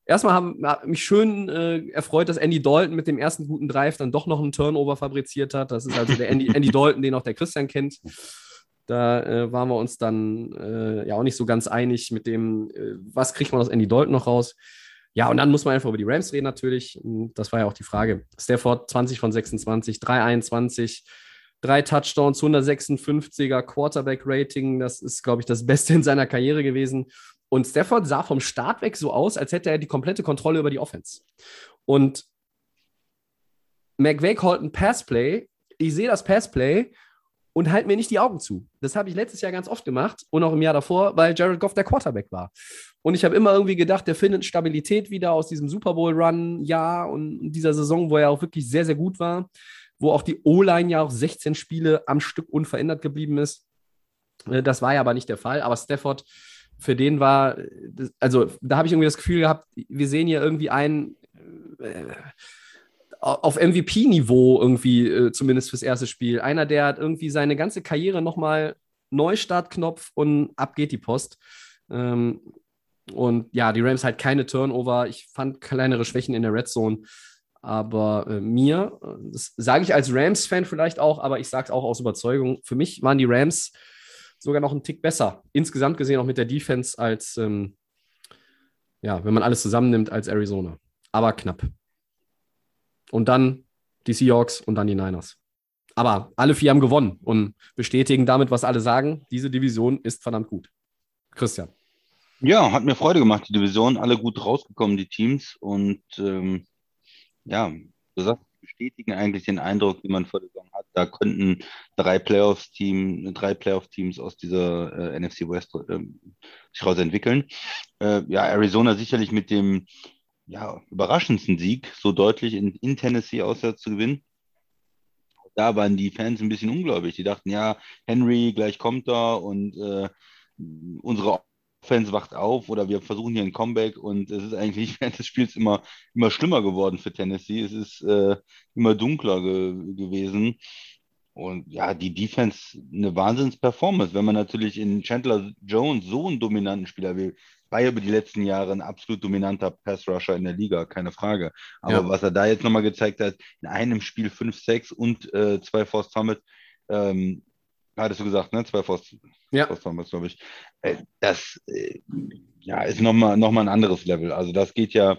Erstmal haben hat mich schön äh, erfreut, dass Andy Dalton mit dem ersten guten Drive dann doch noch einen Turnover fabriziert hat. Das ist also der Andy, Andy Dalton, den auch der Christian kennt. Da äh, waren wir uns dann äh, ja auch nicht so ganz einig mit dem, äh, was kriegt man aus Andy Dalton noch raus. Ja, und dann muss man einfach über die Rams reden natürlich. Das war ja auch die Frage. Stafford 20 von 26, 321 drei Touchdowns, 156er Quarterback-Rating. Das ist, glaube ich, das Beste in seiner Karriere gewesen. Und Stafford sah vom Start weg so aus, als hätte er die komplette Kontrolle über die Offense. Und McVay called ein Passplay. Ich sehe das Passplay und halte mir nicht die Augen zu. Das habe ich letztes Jahr ganz oft gemacht und auch im Jahr davor, weil Jared Goff der Quarterback war. Und ich habe immer irgendwie gedacht, der findet Stabilität wieder aus diesem Super Bowl-Run, ja, und dieser Saison, wo er auch wirklich sehr, sehr gut war wo auch die O-Line ja auch 16 Spiele am Stück unverändert geblieben ist. Äh, das war ja aber nicht der Fall. Aber Stafford, für den war, also da habe ich irgendwie das Gefühl gehabt, wir sehen hier irgendwie einen äh, auf MVP-Niveau irgendwie, äh, zumindest fürs erste Spiel. Einer, der hat irgendwie seine ganze Karriere nochmal Neustartknopf und ab geht die Post. Ähm, und ja, die Rams halt keine Turnover. Ich fand kleinere Schwächen in der Red Zone. Aber äh, mir, das sage ich als Rams-Fan vielleicht auch, aber ich sage es auch aus Überzeugung, für mich waren die Rams sogar noch einen Tick besser. Insgesamt gesehen auch mit der Defense als, ähm, ja, wenn man alles zusammennimmt, als Arizona. Aber knapp. Und dann die Seahawks und dann die Niners. Aber alle vier haben gewonnen und bestätigen damit, was alle sagen. Diese Division ist verdammt gut. Christian. Ja, hat mir Freude gemacht, die Division. Alle gut rausgekommen, die Teams. Und ähm, ja, du sagst, bestätigen eigentlich den Eindruck, den man vor der Saison hat. Da könnten drei Playoffs-Team, drei Playoff-Teams aus dieser äh, NFC West äh, sich raus entwickeln. Äh, ja, Arizona sicherlich mit dem ja, überraschendsten Sieg so deutlich in, in Tennessee auswärts zu gewinnen. Da waren die Fans ein bisschen ungläubig. Die dachten, ja, Henry, gleich kommt er und äh, unsere Fans wacht auf oder wir versuchen hier ein Comeback und es ist eigentlich während des Spiels immer, immer schlimmer geworden für Tennessee. Es ist äh, immer dunkler ge gewesen. Und ja, die Defense eine Wahnsinns-Performance. Wenn man natürlich in Chandler Jones so einen dominanten Spieler will, war ja über die letzten Jahre ein absolut dominanter Pass-Rusher in der Liga, keine Frage. Aber ja. was er da jetzt nochmal gezeigt hat, in einem Spiel 5-6 und äh, zwei Force Summit, ähm, hattest du gesagt, ne? Zwei Force, ja. Summits, glaube ich. Das äh, ja, ist nochmal noch mal ein anderes Level. Also das geht ja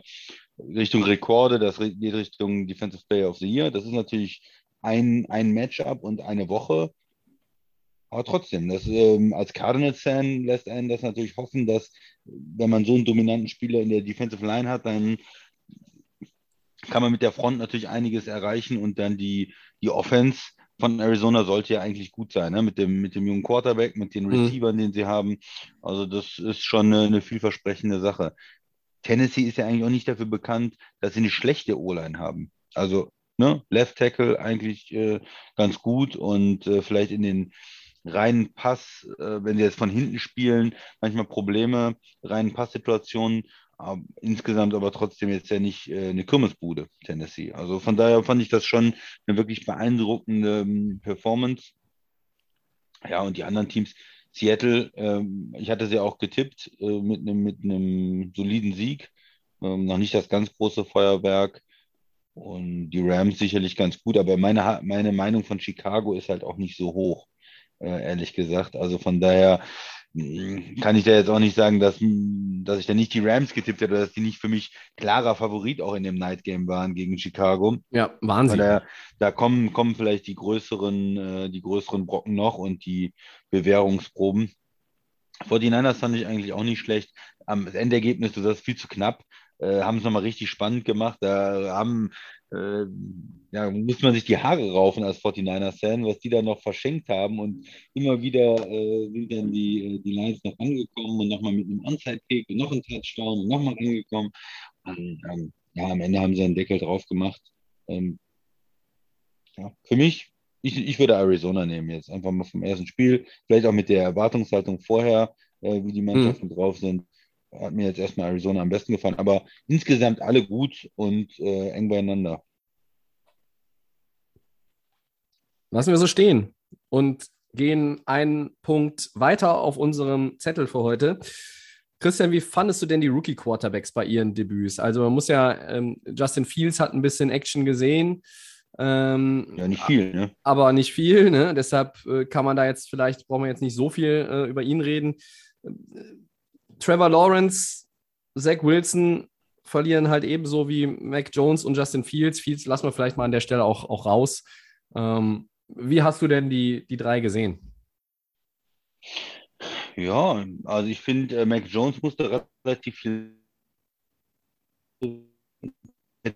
Richtung Rekorde, das geht Richtung Defensive Player of the Year. Das ist natürlich ein, ein Matchup und eine Woche. Aber trotzdem, das, ähm, als Cardinals-Fan lässt einen das natürlich hoffen, dass, wenn man so einen dominanten Spieler in der Defensive Line hat, dann kann man mit der Front natürlich einiges erreichen und dann die, die Offense von Arizona sollte ja eigentlich gut sein, ne? mit, dem, mit dem jungen Quarterback, mit den mhm. Receivern, mhm. den sie haben. Also, das ist schon eine, eine vielversprechende Sache. Tennessee ist ja eigentlich auch nicht dafür bekannt, dass sie eine schlechte O-Line haben. Also, ne, Left Tackle eigentlich äh, ganz gut und äh, vielleicht in den reinen Pass, äh, wenn sie jetzt von hinten spielen, manchmal Probleme, reinen Passsituationen. Aber insgesamt aber trotzdem jetzt ja nicht äh, eine Kirmesbude, Tennessee. Also von daher fand ich das schon eine wirklich beeindruckende ähm, Performance. Ja, und die anderen Teams, Seattle, ähm, ich hatte sie auch getippt äh, mit einem mit soliden Sieg. Ähm, noch nicht das ganz große Feuerwerk. Und die Rams sicherlich ganz gut, aber meine, meine Meinung von Chicago ist halt auch nicht so hoch äh, ehrlich gesagt. Also von daher kann ich da jetzt auch nicht sagen, dass, hm, dass ich da nicht die Rams getippt hätte oder dass die nicht für mich klarer Favorit auch in dem Night Game waren gegen Chicago. Ja, Wahnsinn. Da, da kommen, kommen vielleicht die größeren, äh, die größeren Brocken noch und die Bewährungsproben. 49ers fand ich eigentlich auch nicht schlecht. Am Endergebnis, du sagst, viel zu knapp. Äh, haben es nochmal richtig spannend gemacht. Da haben äh, ja, muss man sich die Haare raufen als 49er-Fan, was die da noch verschenkt haben und immer wieder äh, sind dann die, äh, die Lions noch angekommen und nochmal mit einem Onside-Kick und noch ein Touchdown und nochmal angekommen. Und, ähm, ja, am Ende haben sie einen Deckel drauf gemacht. Ähm, ja, für mich, ich, ich würde Arizona nehmen jetzt, einfach mal vom ersten Spiel, vielleicht auch mit der Erwartungshaltung vorher, äh, wie die Mannschaften mhm. drauf sind hat mir jetzt erstmal Arizona am besten gefallen, aber insgesamt alle gut und äh, eng beieinander. Lassen wir so stehen und gehen einen Punkt weiter auf unserem Zettel für heute. Christian, wie fandest du denn die Rookie-Quarterbacks bei ihren Debüts? Also man muss ja, ähm, Justin Fields hat ein bisschen Action gesehen. Ähm, ja, nicht viel, ne? Aber nicht viel, ne? Deshalb äh, kann man da jetzt vielleicht, brauchen wir jetzt nicht so viel äh, über ihn reden. Trevor Lawrence, Zach Wilson verlieren halt ebenso wie Mac Jones und Justin Fields. Fields lassen wir vielleicht mal an der Stelle auch, auch raus. Ähm, wie hast du denn die, die drei gesehen? Ja, also ich finde, äh, Mac Jones musste relativ viel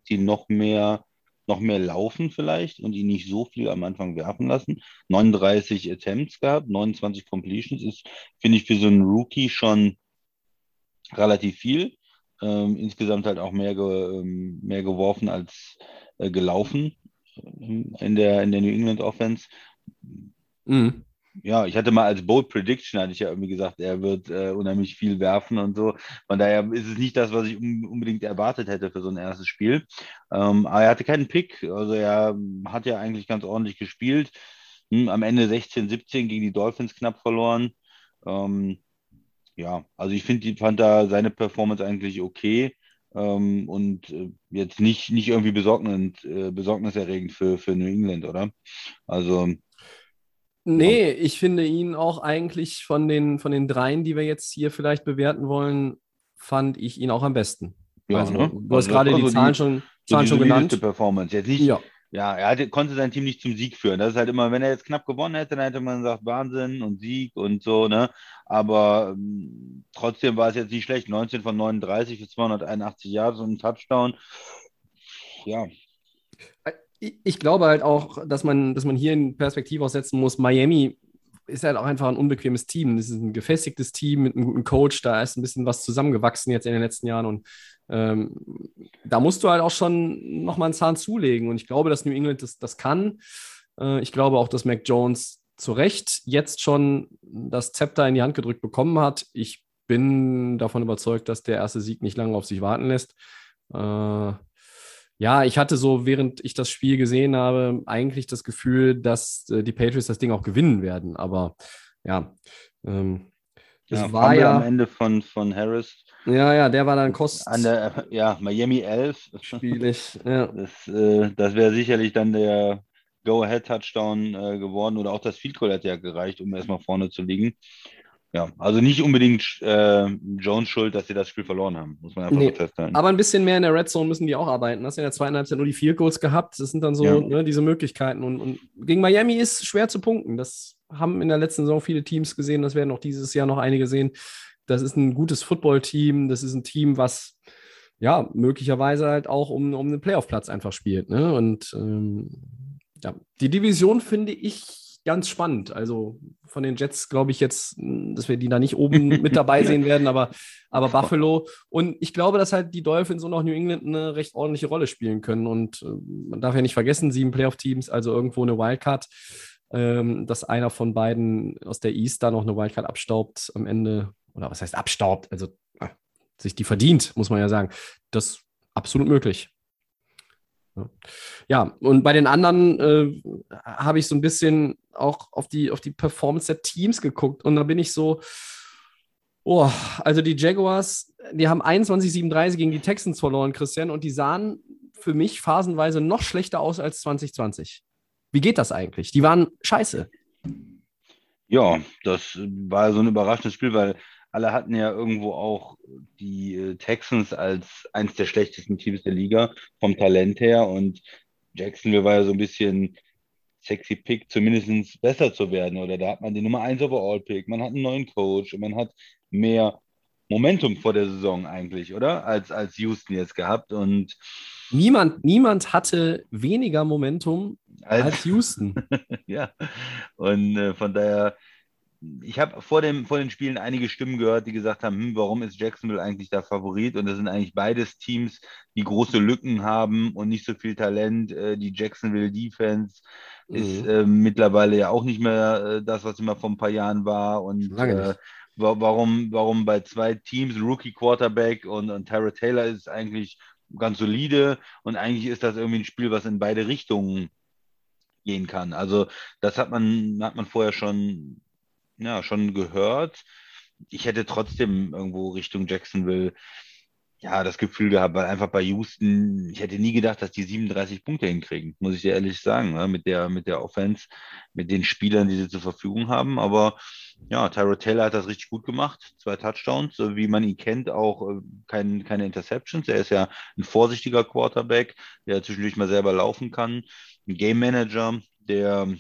ihn noch mehr, noch mehr laufen vielleicht und ihn nicht so viel am Anfang werfen lassen. 39 Attempts gehabt, 29 Completions ist, finde ich, für so einen Rookie schon relativ viel. Ähm, insgesamt halt auch mehr, ge, ähm, mehr geworfen als äh, gelaufen ähm, in der, in der New England Offense. Mhm. Ja, ich hatte mal als Bold Prediction, hatte ich ja irgendwie gesagt, er wird äh, unheimlich viel werfen und so. Von daher ist es nicht das, was ich un unbedingt erwartet hätte für so ein erstes Spiel. Ähm, aber er hatte keinen Pick. Also er hat ja eigentlich ganz ordentlich gespielt. Hm, am Ende 16, 17 gegen die Dolphins knapp verloren. Ähm, ja, also ich finde, fand da seine Performance eigentlich okay ähm, und äh, jetzt nicht, nicht irgendwie besorgnis, äh, besorgniserregend für, für New England, oder? Also. Nee, ja. ich finde ihn auch eigentlich von den, von den dreien, die wir jetzt hier vielleicht bewerten wollen, fand ich ihn auch am besten. Ja, also, ne? Du hast also gerade die Zahlen die, schon, Zahlen so schon genannt. Performance. Jetzt nicht, ja. Ja, er hatte, konnte sein Team nicht zum Sieg führen. Das ist halt immer, wenn er jetzt knapp gewonnen hätte, dann hätte man gesagt, Wahnsinn und Sieg und so, ne? Aber ähm, trotzdem war es jetzt nicht schlecht. 19 von 39 für 281 Yards und ein Touchdown. Ja. Ich glaube halt auch, dass man, dass man hier in Perspektive auch setzen muss. Miami ist halt auch einfach ein unbequemes Team. Das ist ein gefestigtes Team mit einem guten Coach. Da ist ein bisschen was zusammengewachsen jetzt in den letzten Jahren und ähm, da musst du halt auch schon nochmal einen Zahn zulegen. Und ich glaube, dass New England das, das kann. Äh, ich glaube auch, dass Mac Jones zu Recht jetzt schon das Zepter in die Hand gedrückt bekommen hat. Ich bin davon überzeugt, dass der erste Sieg nicht lange auf sich warten lässt. Äh, ja, ich hatte so, während ich das Spiel gesehen habe, eigentlich das Gefühl, dass äh, die Patriots das Ding auch gewinnen werden. Aber ja, ähm, das ja, war ja am Ende von, von Harris. Ja, ja, der war dann kost. An der, ja, Miami 11. Spielig, ja. Das, äh, das wäre sicherlich dann der Go-Ahead-Touchdown äh, geworden oder auch das Field Goal hat ja gereicht, um erstmal vorne zu liegen. Ja, also nicht unbedingt äh, Jones schuld, dass sie das Spiel verloren haben, muss man einfach nee, festhalten. Aber ein bisschen mehr in der Red Zone müssen die auch arbeiten. Hast ja in der zweiten Halbzeit nur die Field Goals gehabt. Das sind dann so ja. ne, diese Möglichkeiten. Und, und gegen Miami ist schwer zu punkten. Das haben in der letzten Saison viele Teams gesehen, das werden auch dieses Jahr noch einige sehen. Das ist ein gutes Football-Team, das ist ein Team, was ja möglicherweise halt auch um, um einen Playoff-Platz einfach spielt. Ne? Und ähm, ja, die Division finde ich ganz spannend. Also von den Jets glaube ich jetzt, dass wir die da nicht oben mit dabei sehen werden, aber, aber Buffalo. Und ich glaube, dass halt die Dolphins und auch New England eine recht ordentliche Rolle spielen können. Und äh, man darf ja nicht vergessen, sieben Playoff-Teams, also irgendwo eine Wildcard ähm, dass einer von beiden aus der East da noch eine Wildcard abstaubt am Ende. Oder was heißt abstaubt? Also äh, sich die verdient, muss man ja sagen. Das ist absolut möglich. Ja. und bei den anderen äh, habe ich so ein bisschen auch auf die, auf die Performance der Teams geguckt. Und da bin ich so, oh, also die Jaguars, die haben 21-37 gegen die Texans verloren, Christian, und die sahen für mich phasenweise noch schlechter aus als 2020. Wie geht das eigentlich? Die waren scheiße. Ja, das war so ein überraschendes Spiel, weil alle hatten ja irgendwo auch die äh, Texans als eines der schlechtesten Teams der Liga vom Talent her und Jacksonville war ja so ein bisschen sexy Pick, zumindest besser zu werden. Oder da hat man die Nummer 1 Overall Pick, man hat einen neuen Coach und man hat mehr Momentum vor der Saison eigentlich, oder? Als, als Houston jetzt gehabt. Und Niemand, niemand hatte weniger Momentum als, als Houston. ja, und äh, von daher, ich habe vor, vor den Spielen einige Stimmen gehört, die gesagt haben, hm, warum ist Jacksonville eigentlich der Favorit? Und das sind eigentlich beides Teams, die große Lücken haben und nicht so viel Talent. Äh, die Jacksonville Defense mhm. ist äh, mittlerweile ja auch nicht mehr äh, das, was immer vor ein paar Jahren war. Und äh, warum, warum bei zwei Teams, Rookie Quarterback und, und Tara Taylor ist eigentlich ganz solide und eigentlich ist das irgendwie ein Spiel, was in beide Richtungen gehen kann. Also das hat man, hat man vorher schon, ja, schon gehört. Ich hätte trotzdem irgendwo Richtung Jacksonville ja, das Gefühl gehabt, weil einfach bei Houston, ich hätte nie gedacht, dass die 37 Punkte hinkriegen, muss ich dir ehrlich sagen, ne? mit der, mit der Offense, mit den Spielern, die sie zur Verfügung haben. Aber ja, Tyro Taylor hat das richtig gut gemacht. Zwei Touchdowns, so wie man ihn kennt, auch äh, kein, keine Interceptions. Er ist ja ein vorsichtiger Quarterback, der zwischendurch mal selber laufen kann. Ein Game Manager, der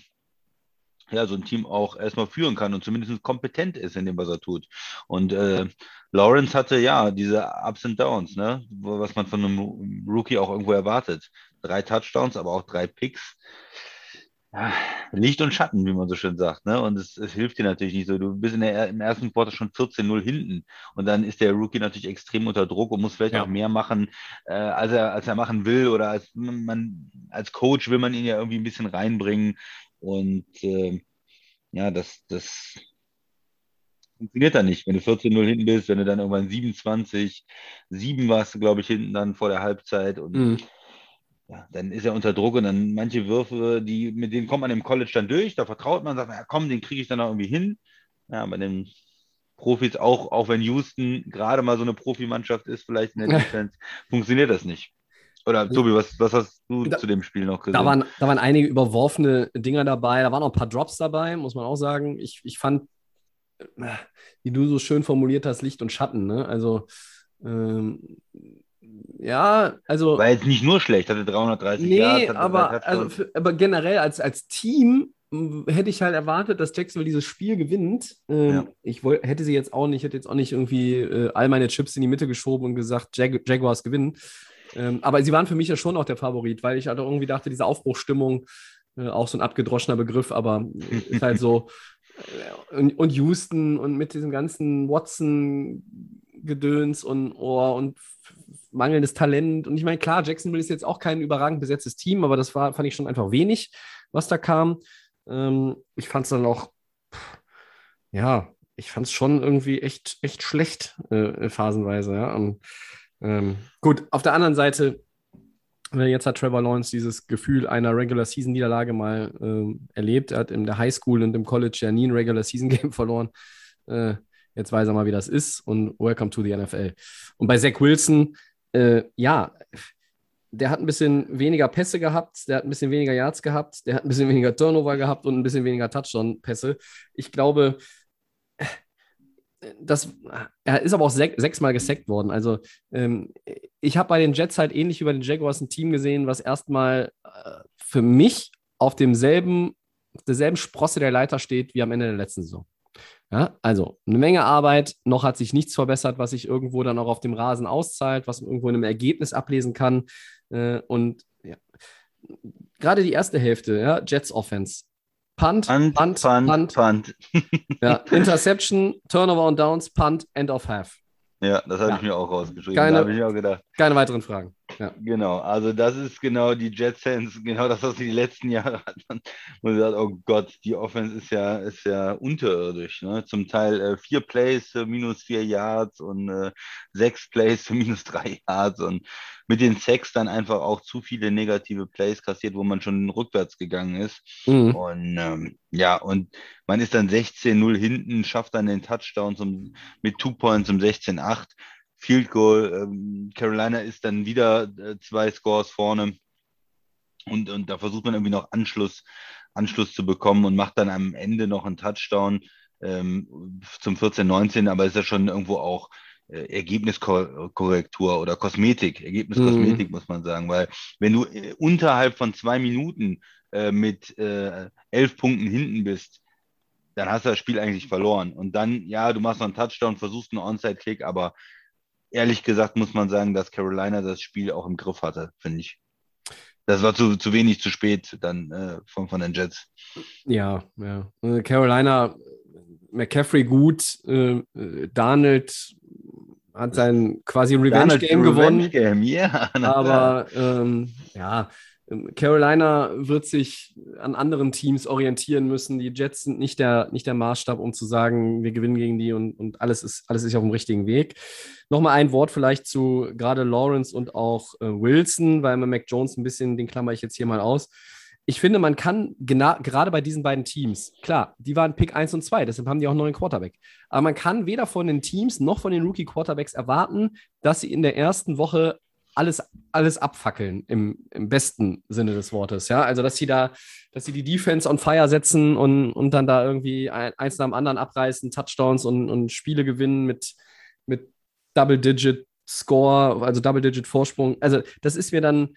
ja, so ein Team auch erstmal führen kann und zumindest kompetent ist in dem, was er tut. Und äh, Lawrence hatte ja diese Ups and Downs, ne? was man von einem Rookie auch irgendwo erwartet. Drei Touchdowns, aber auch drei Picks. Ja, Licht und Schatten, wie man so schön sagt. Ne? Und es, es hilft dir natürlich nicht so. Du bist in der, im ersten Quarter schon 14-0 hinten. Und dann ist der Rookie natürlich extrem unter Druck und muss vielleicht ja. auch mehr machen, äh, als, er, als er machen will. Oder als man als Coach will man ihn ja irgendwie ein bisschen reinbringen. Und äh, ja, das, das funktioniert dann nicht. Wenn du 14-0 hinten bist, wenn du dann irgendwann 27, 7 warst, glaube ich, hinten dann vor der Halbzeit und mhm. ja, dann ist er unter Druck und dann manche Würfe, die, mit denen kommt man im College dann durch, da vertraut man, sagt, ja komm, den kriege ich dann auch irgendwie hin. Ja, bei den Profis, auch, auch wenn Houston gerade mal so eine Profimannschaft ist, vielleicht in der Defense, funktioniert das nicht. Oder Tobi, was, was hast du da, zu dem Spiel noch gesehen? Da waren, da waren einige überworfene Dinger dabei, da waren auch ein paar Drops dabei, muss man auch sagen. Ich, ich fand, wie du so schön formuliert hast, Licht und Schatten. Ne? Also ähm, Ja, also. War jetzt nicht nur schlecht, hatte 330 Nee, Yards, hatte aber, also für, aber generell als, als Team m, hätte ich halt erwartet, dass Jacksonville dieses Spiel gewinnt. Ähm, Ja. Ich woll, hätte sie jetzt auch nicht, hätte jetzt auch nicht irgendwie äh, all meine Chips in die Mitte geschoben und gesagt, Jag Jaguars gewinnen. Ähm, aber sie waren für mich ja schon auch der Favorit, weil ich halt irgendwie dachte, diese Aufbruchstimmung, äh, auch so ein abgedroschener Begriff, aber äh, ist halt so. Äh, und, und Houston und mit diesem ganzen Watson-Gedöns und, oh, und mangelndes Talent. Und ich meine, klar, Jacksonville ist jetzt auch kein überragend besetztes Team, aber das war, fand ich schon einfach wenig, was da kam. Ähm, ich fand es dann auch, ja, ich fand es schon irgendwie echt, echt schlecht, äh, phasenweise, ja. Und, ähm, gut, auf der anderen Seite, äh, jetzt hat Trevor Lawrence dieses Gefühl einer Regular-Season-Niederlage mal ähm, erlebt. Er hat in der Highschool und im College ja nie ein Regular-Season-Game verloren. Äh, jetzt weiß er mal, wie das ist und welcome to the NFL. Und bei Zach Wilson, äh, ja, der hat ein bisschen weniger Pässe gehabt, der hat ein bisschen weniger Yards gehabt, der hat ein bisschen weniger Turnover gehabt und ein bisschen weniger Touchdown-Pässe. Ich glaube, das, er ist aber auch sech, sechsmal gesackt worden. Also ähm, ich habe bei den Jets halt ähnlich wie bei den Jaguars ein Team gesehen, was erstmal äh, für mich auf demselben, derselben Sprosse der Leiter steht wie am Ende der letzten Saison. Ja, also eine Menge Arbeit, noch hat sich nichts verbessert, was sich irgendwo dann auch auf dem Rasen auszahlt, was man irgendwo in einem Ergebnis ablesen kann. Äh, und ja, gerade die erste Hälfte, ja, Jets Offense. Punt, Punt, Punt, Punt, Punt, Punt. ja, Interception, Turnover und Downs, Punt, End of Half. Ja, das habe Ja. ich mir auch rausgeschrieben. Keine- Da habe ich mir auch gedacht. Keine weiteren Fragen. Genau, also das ist genau die Jets-Fans, genau das, was sie die letzten Jahre hatten. Sie sagt, oh Gott, die Offense ist ja, ist ja unterirdisch. Ne? Zum Teil äh, vier Plays für minus vier Yards und äh, sechs Plays für minus drei Yards und mit den Sacks dann einfach auch zu viele negative Plays kassiert, wo man schon rückwärts gegangen ist. Mhm. Und ähm, ja, und man ist dann 16-0 hinten, schafft dann den Touchdown zum, mit Two Points um 16-8. Field Goal. Ähm, Carolina ist dann wieder äh, zwei Scores vorne. Und, und da versucht man irgendwie noch Anschluss, Anschluss zu bekommen und macht dann am Ende noch einen Touchdown ähm, zum 14-19, aber ist ja schon irgendwo auch äh, Ergebniskorrektur oder Kosmetik, Ergebniskosmetik muss man sagen, weil wenn du äh, unterhalb von zwei Minuten äh, mit äh, elf Punkten hinten bist, dann hast du das Spiel eigentlich verloren. Und dann, ja, du machst noch einen Touchdown, versuchst einen Onside-Kick, aber ehrlich gesagt muss man sagen, dass Carolina das Spiel auch im Griff hatte, finde ich. Das war zu, zu wenig zu spät dann äh, von, von den Jets. Ja, ja. Äh, Carolina, McCaffrey gut, äh, Darnold hat sein quasi Revenge-Game gewonnen. Revenge-Game, ja. na klar. Aber ähm, ja, Carolina wird sich an anderen Teams orientieren müssen. Die Jets sind nicht der, nicht der Maßstab, um zu sagen, wir gewinnen gegen die und, und alles, ist, alles ist auf dem richtigen Weg. Nochmal ein Wort vielleicht zu gerade Lawrence und auch äh, Wilson, weil man Mac Jones ein bisschen, den klammer ich jetzt hier mal aus. Ich finde, man kann gerade bei diesen beiden Teams, klar, die waren Pick 1 und 2, deshalb haben die auch einen neuen Quarterback. Aber man kann weder von den Teams noch von den Rookie-Quarterbacks erwarten, dass sie in der ersten Woche alles, alles abfackeln, im, im besten Sinne des Wortes. Ja, also dass sie da, dass sie die Defense on fire setzen und, und dann da irgendwie ein, eins nach dem anderen abreißen, Touchdowns und, und Spiele gewinnen mit, mit Double-Digit Score, also Double-Digit Vorsprung. Also, das ist mir dann,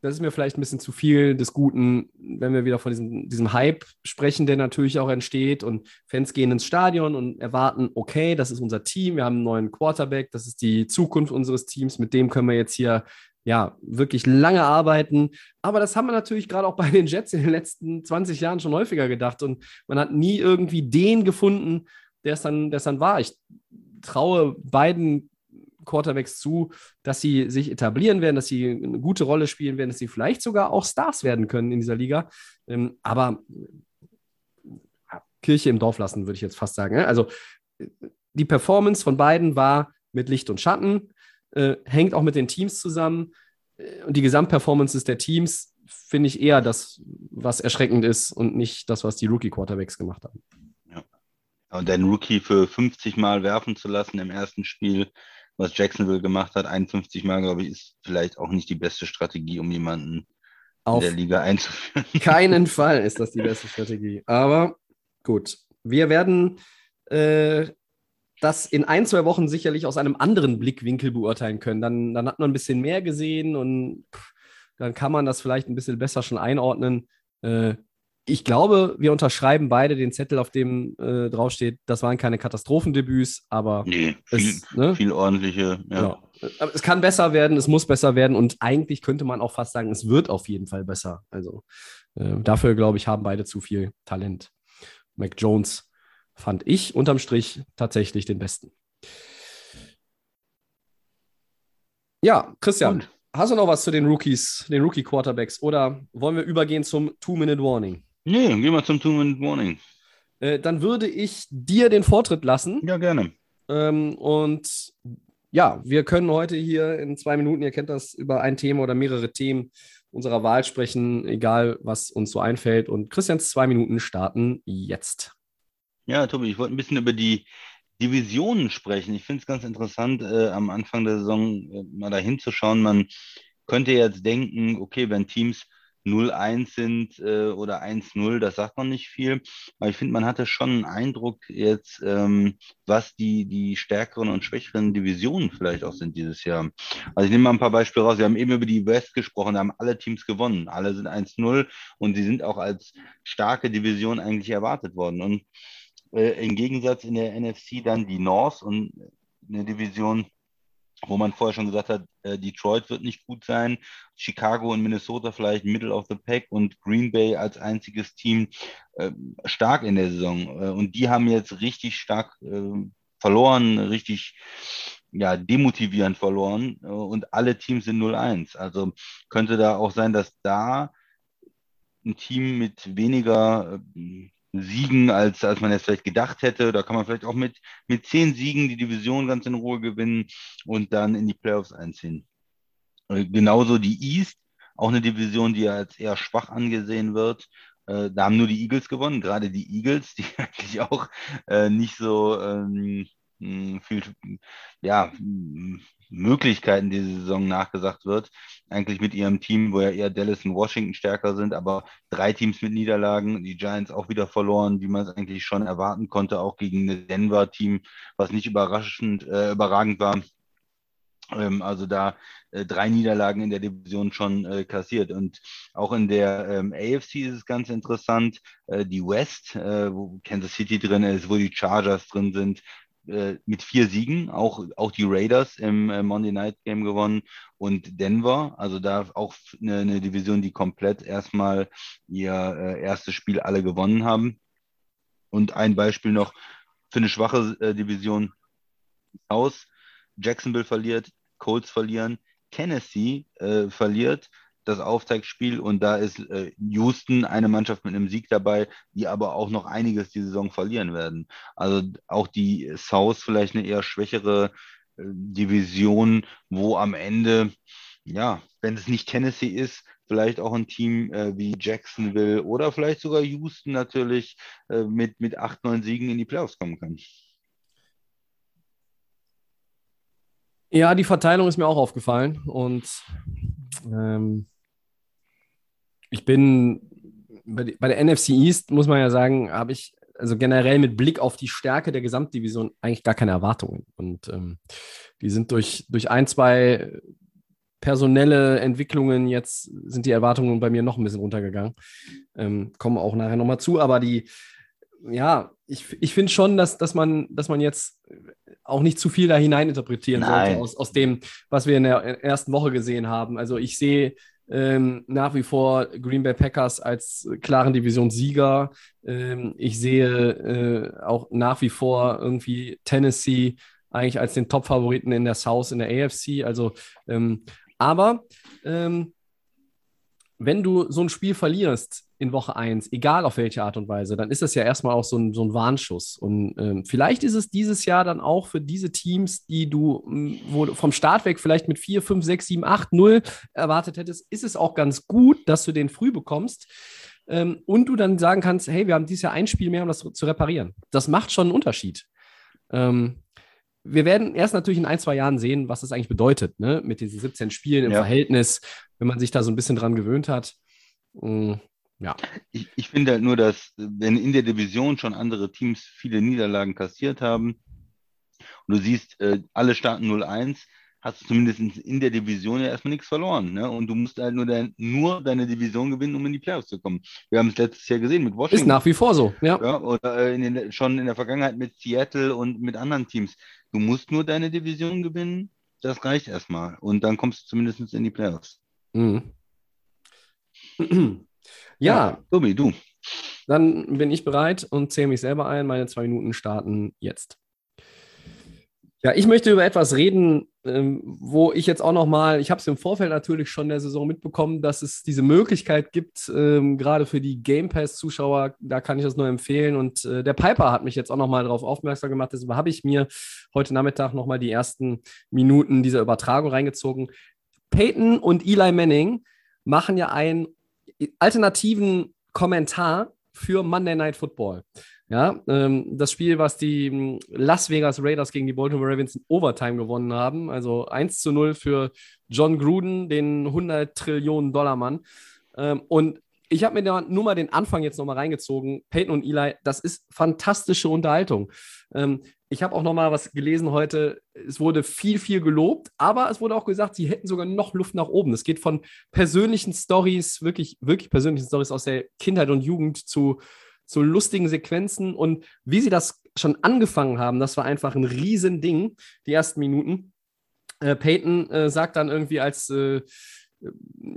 das ist mir vielleicht ein bisschen zu viel des Guten, wenn wir wieder von diesem, diesem Hype sprechen, der natürlich auch entsteht und Fans gehen ins Stadion und erwarten, okay, das ist unser Team, wir haben einen neuen Quarterback, das ist die Zukunft unseres Teams, mit dem können wir jetzt hier ja wirklich lange arbeiten. Aber das haben wir natürlich gerade auch bei den Jets in den letzten 20 Jahren schon häufiger gedacht und man hat nie irgendwie den gefunden, der es dann, dann war. Ich traue beiden Quarterbacks zu, dass sie sich etablieren werden, dass sie eine gute Rolle spielen werden, dass sie vielleicht sogar auch Stars werden können in dieser Liga. Ähm, aber ja, Kirche im Dorf lassen, würde ich jetzt fast sagen. ne? Also die Performance von beiden war mit Licht und Schatten, äh, hängt auch mit den Teams zusammen. Äh, Und die Gesamtperformances der Teams finde ich eher das, was erschreckend ist und nicht das, was die Rookie-Quarterbacks gemacht haben. Und den Rookie für 50 Mal werfen zu lassen im ersten Spiel, was Jacksonville gemacht hat, 51 Mal, glaube ich, ist vielleicht auch nicht die beste Strategie, um jemanden Auf in der Liga einzuführen. keinen Fall ist das die beste Strategie. Aber gut, wir werden äh, das in ein, zwei Wochen sicherlich aus einem anderen Blickwinkel beurteilen können. Dann, dann hat man ein bisschen mehr gesehen und pff, dann kann man das vielleicht ein bisschen besser schon einordnen. Äh, ich glaube, wir unterschreiben beide den Zettel, auf dem äh, draufsteht, das waren keine Katastrophendebüts, aber nee, viel, es, ne? viel ordentliche. Ja. Ja. Aber es kann besser werden, es muss besser werden und eigentlich könnte man auch fast sagen, es wird auf jeden Fall besser. Also äh, dafür, glaube ich, haben beide zu viel Talent. Mac Jones fand ich unterm Strich tatsächlich den besten. Ja, Christian, Gut. hast du noch was zu den Rookies, den Rookie-Quarterbacks oder wollen wir übergehen zum Two-Minute-Warning? Nee, gehen wir zum Two-Minute-Warning. Äh, dann würde ich dir den Vortritt lassen. Ja, gerne. Ähm, und ja, wir können heute hier in zwei Minuten, ihr kennt das, über ein Thema oder mehrere Themen unserer Wahl sprechen, egal was uns so einfällt. Und Christians zwei Minuten starten jetzt. Ja, Tobi, ich wollte ein bisschen über die Divisionen sprechen. Ich finde es ganz interessant, äh, am Anfang der Saison äh, mal dahin zu schauen. Man könnte jetzt denken, okay, wenn Teams 0-1 sind äh, oder 1-0, das sagt man nicht viel. Aber ich finde, man hatte schon einen Eindruck jetzt, ähm, was die, die stärkeren und schwächeren Divisionen vielleicht auch sind dieses Jahr. Also ich nehme mal ein paar Beispiele raus. Wir haben eben über die West gesprochen, da haben alle Teams gewonnen. Alle sind 1-0 und sie sind auch als starke Division eigentlich erwartet worden. Und äh, im Gegensatz in der NFC dann die North und eine Division, wo man vorher schon gesagt hat, äh, Detroit wird nicht gut sein, Chicago und Minnesota vielleicht Middle of the Pack und Green Bay als einziges Team äh, stark in der Saison. Äh, und die haben jetzt richtig stark äh, verloren, richtig ja, demotivierend verloren äh, und alle Teams sind 0-1. Also könnte da auch sein, dass da ein Team mit weniger äh, Siegen, als, als man jetzt vielleicht gedacht hätte. Da kann man vielleicht auch mit, mit zehn Siegen die Division ganz in Ruhe gewinnen und dann in die Playoffs einziehen. Äh, Genauso die East, auch eine Division, die ja als eher schwach angesehen wird. Äh, da haben nur die Eagles gewonnen, gerade die Eagles, die eigentlich auch äh, nicht so ähm, mh, viel ja, mh, Möglichkeiten diese Saison nachgesagt wird. Eigentlich mit ihrem Team, wo ja eher Dallas und Washington stärker sind, aber drei Teams mit Niederlagen, die Giants auch wieder verloren, wie man es eigentlich schon erwarten konnte, auch gegen ein Denver-Team, was nicht überraschend, äh, überragend war. Ähm, also da äh, drei Niederlagen in der Division schon äh, kassiert. Und auch in der ähm, AFC ist es ganz interessant. Äh, die West, äh, wo Kansas City drin ist, wo die Chargers drin sind, äh, mit vier Siegen, auch, auch die Raiders im äh, Monday Night Game gewonnen und Denver, also da auch eine, eine Division, die komplett erstmal ihr äh, erstes Spiel alle gewonnen haben. Und ein Beispiel noch für eine schwache äh, Division aus. Jacksonville verliert, Colts verlieren, Tennessee äh, verliert das Auftaktspiel und da ist äh, Houston eine Mannschaft mit einem Sieg dabei, die aber auch noch einiges die Saison verlieren werden. Also auch die South vielleicht eine eher schwächere äh, Division, wo am Ende, ja, wenn es nicht Tennessee ist, vielleicht auch ein Team äh, wie Jacksonville oder vielleicht sogar Houston natürlich äh, mit, mit acht, neun Siegen in die Playoffs kommen kann. Ja, die Verteilung ist mir auch aufgefallen und ähm, ich bin bei, der NFC East, muss man ja sagen, habe ich also generell mit Blick auf die Stärke der Gesamtdivision eigentlich gar keine Erwartungen. Und ähm, die sind durch, durch ein, zwei personelle Entwicklungen jetzt sind die Erwartungen bei mir noch ein bisschen runtergegangen. Ähm, kommen auch nachher nochmal zu, aber die, ja, ich, ich finde schon, dass, dass, man, dass man jetzt auch nicht zu viel da hineininterpretieren Nein. sollte aus, aus dem, was wir in der ersten Woche gesehen haben. Also ich sehe ähm, nach wie vor Green Bay Packers als klaren Divisionssieger. Ähm, ich sehe äh, auch nach wie vor irgendwie Tennessee eigentlich als den Top-Favoriten in der South, in der AFC. Also, ähm, aber ähm, wenn du so ein Spiel verlierst in Woche 1, egal auf welche Art und Weise, dann ist das ja erstmal auch so ein, so ein Warnschuss. Und ähm, vielleicht ist es dieses Jahr dann auch für diese Teams, die du, m, wo du vom Start weg vielleicht mit 4, 5, 6, 7, 8, 0 erwartet hättest, ist es auch ganz gut, dass du den früh bekommst. Ähm, und du dann sagen kannst, hey, wir haben dieses Jahr ein Spiel mehr, um das zu, zu reparieren. Das macht schon einen Unterschied. Ähm, wir werden erst natürlich in ein, zwei Jahren sehen, was das eigentlich bedeutet, ne? mit diesen 17 Spielen im Ja. Verhältnis, wenn man sich da so ein bisschen dran gewöhnt hat. Ja, Ich, ich finde halt nur, dass wenn in der Division schon andere Teams viele Niederlagen kassiert haben, und du siehst, äh, alle starten 0-1, hast du zumindest in der Division ja erstmal nichts verloren. Ne? Und du musst halt nur, dein, nur deine Division gewinnen, um in die Playoffs zu kommen. Wir haben es letztes Jahr gesehen mit Washington. Ist nach wie vor so, ja. ja oder äh, in den, schon in der Vergangenheit mit Seattle und mit anderen Teams. Du musst nur deine Division gewinnen, das reicht erstmal. Und dann kommst du zumindest in die Playoffs. Mhm. Ja, Tobi, du. Dann bin ich bereit und zähle mich selber ein. Meine zwei Minuten starten jetzt. Ja, ich möchte über etwas reden, ähm, wo ich jetzt auch noch mal, ich habe es im Vorfeld natürlich schon der Saison mitbekommen, dass es diese Möglichkeit gibt, ähm, gerade für die Game Pass-Zuschauer, da kann ich das nur empfehlen. Und äh, der Piper hat mich jetzt auch noch mal darauf aufmerksam gemacht. Deshalb habe ich mir heute Nachmittag noch mal die ersten Minuten dieser Übertragung reingezogen. Peyton und Eli Manning machen ja einen alternativen Kommentar für Monday Night Football. Ja, ähm, das Spiel, was die ähm, Las Vegas Raiders gegen die Baltimore Ravens in Overtime gewonnen haben, also 1 zu 0 für John Gruden, den 100 Trillionen Dollar Mann. Ähm, und ich habe mir da nur mal den Anfang jetzt nochmal reingezogen. Peyton und Eli, das ist fantastische Unterhaltung. Ähm, ich habe auch nochmal was gelesen heute. Es wurde viel, viel gelobt, aber es wurde auch gesagt, sie hätten sogar noch Luft nach oben. Es geht von persönlichen Stories, wirklich, wirklich persönlichen Stories aus der Kindheit und Jugend zu so lustigen Sequenzen und wie sie das schon angefangen haben, das war einfach ein Riesending, die ersten Minuten. Äh, Peyton äh, sagt dann irgendwie, als äh,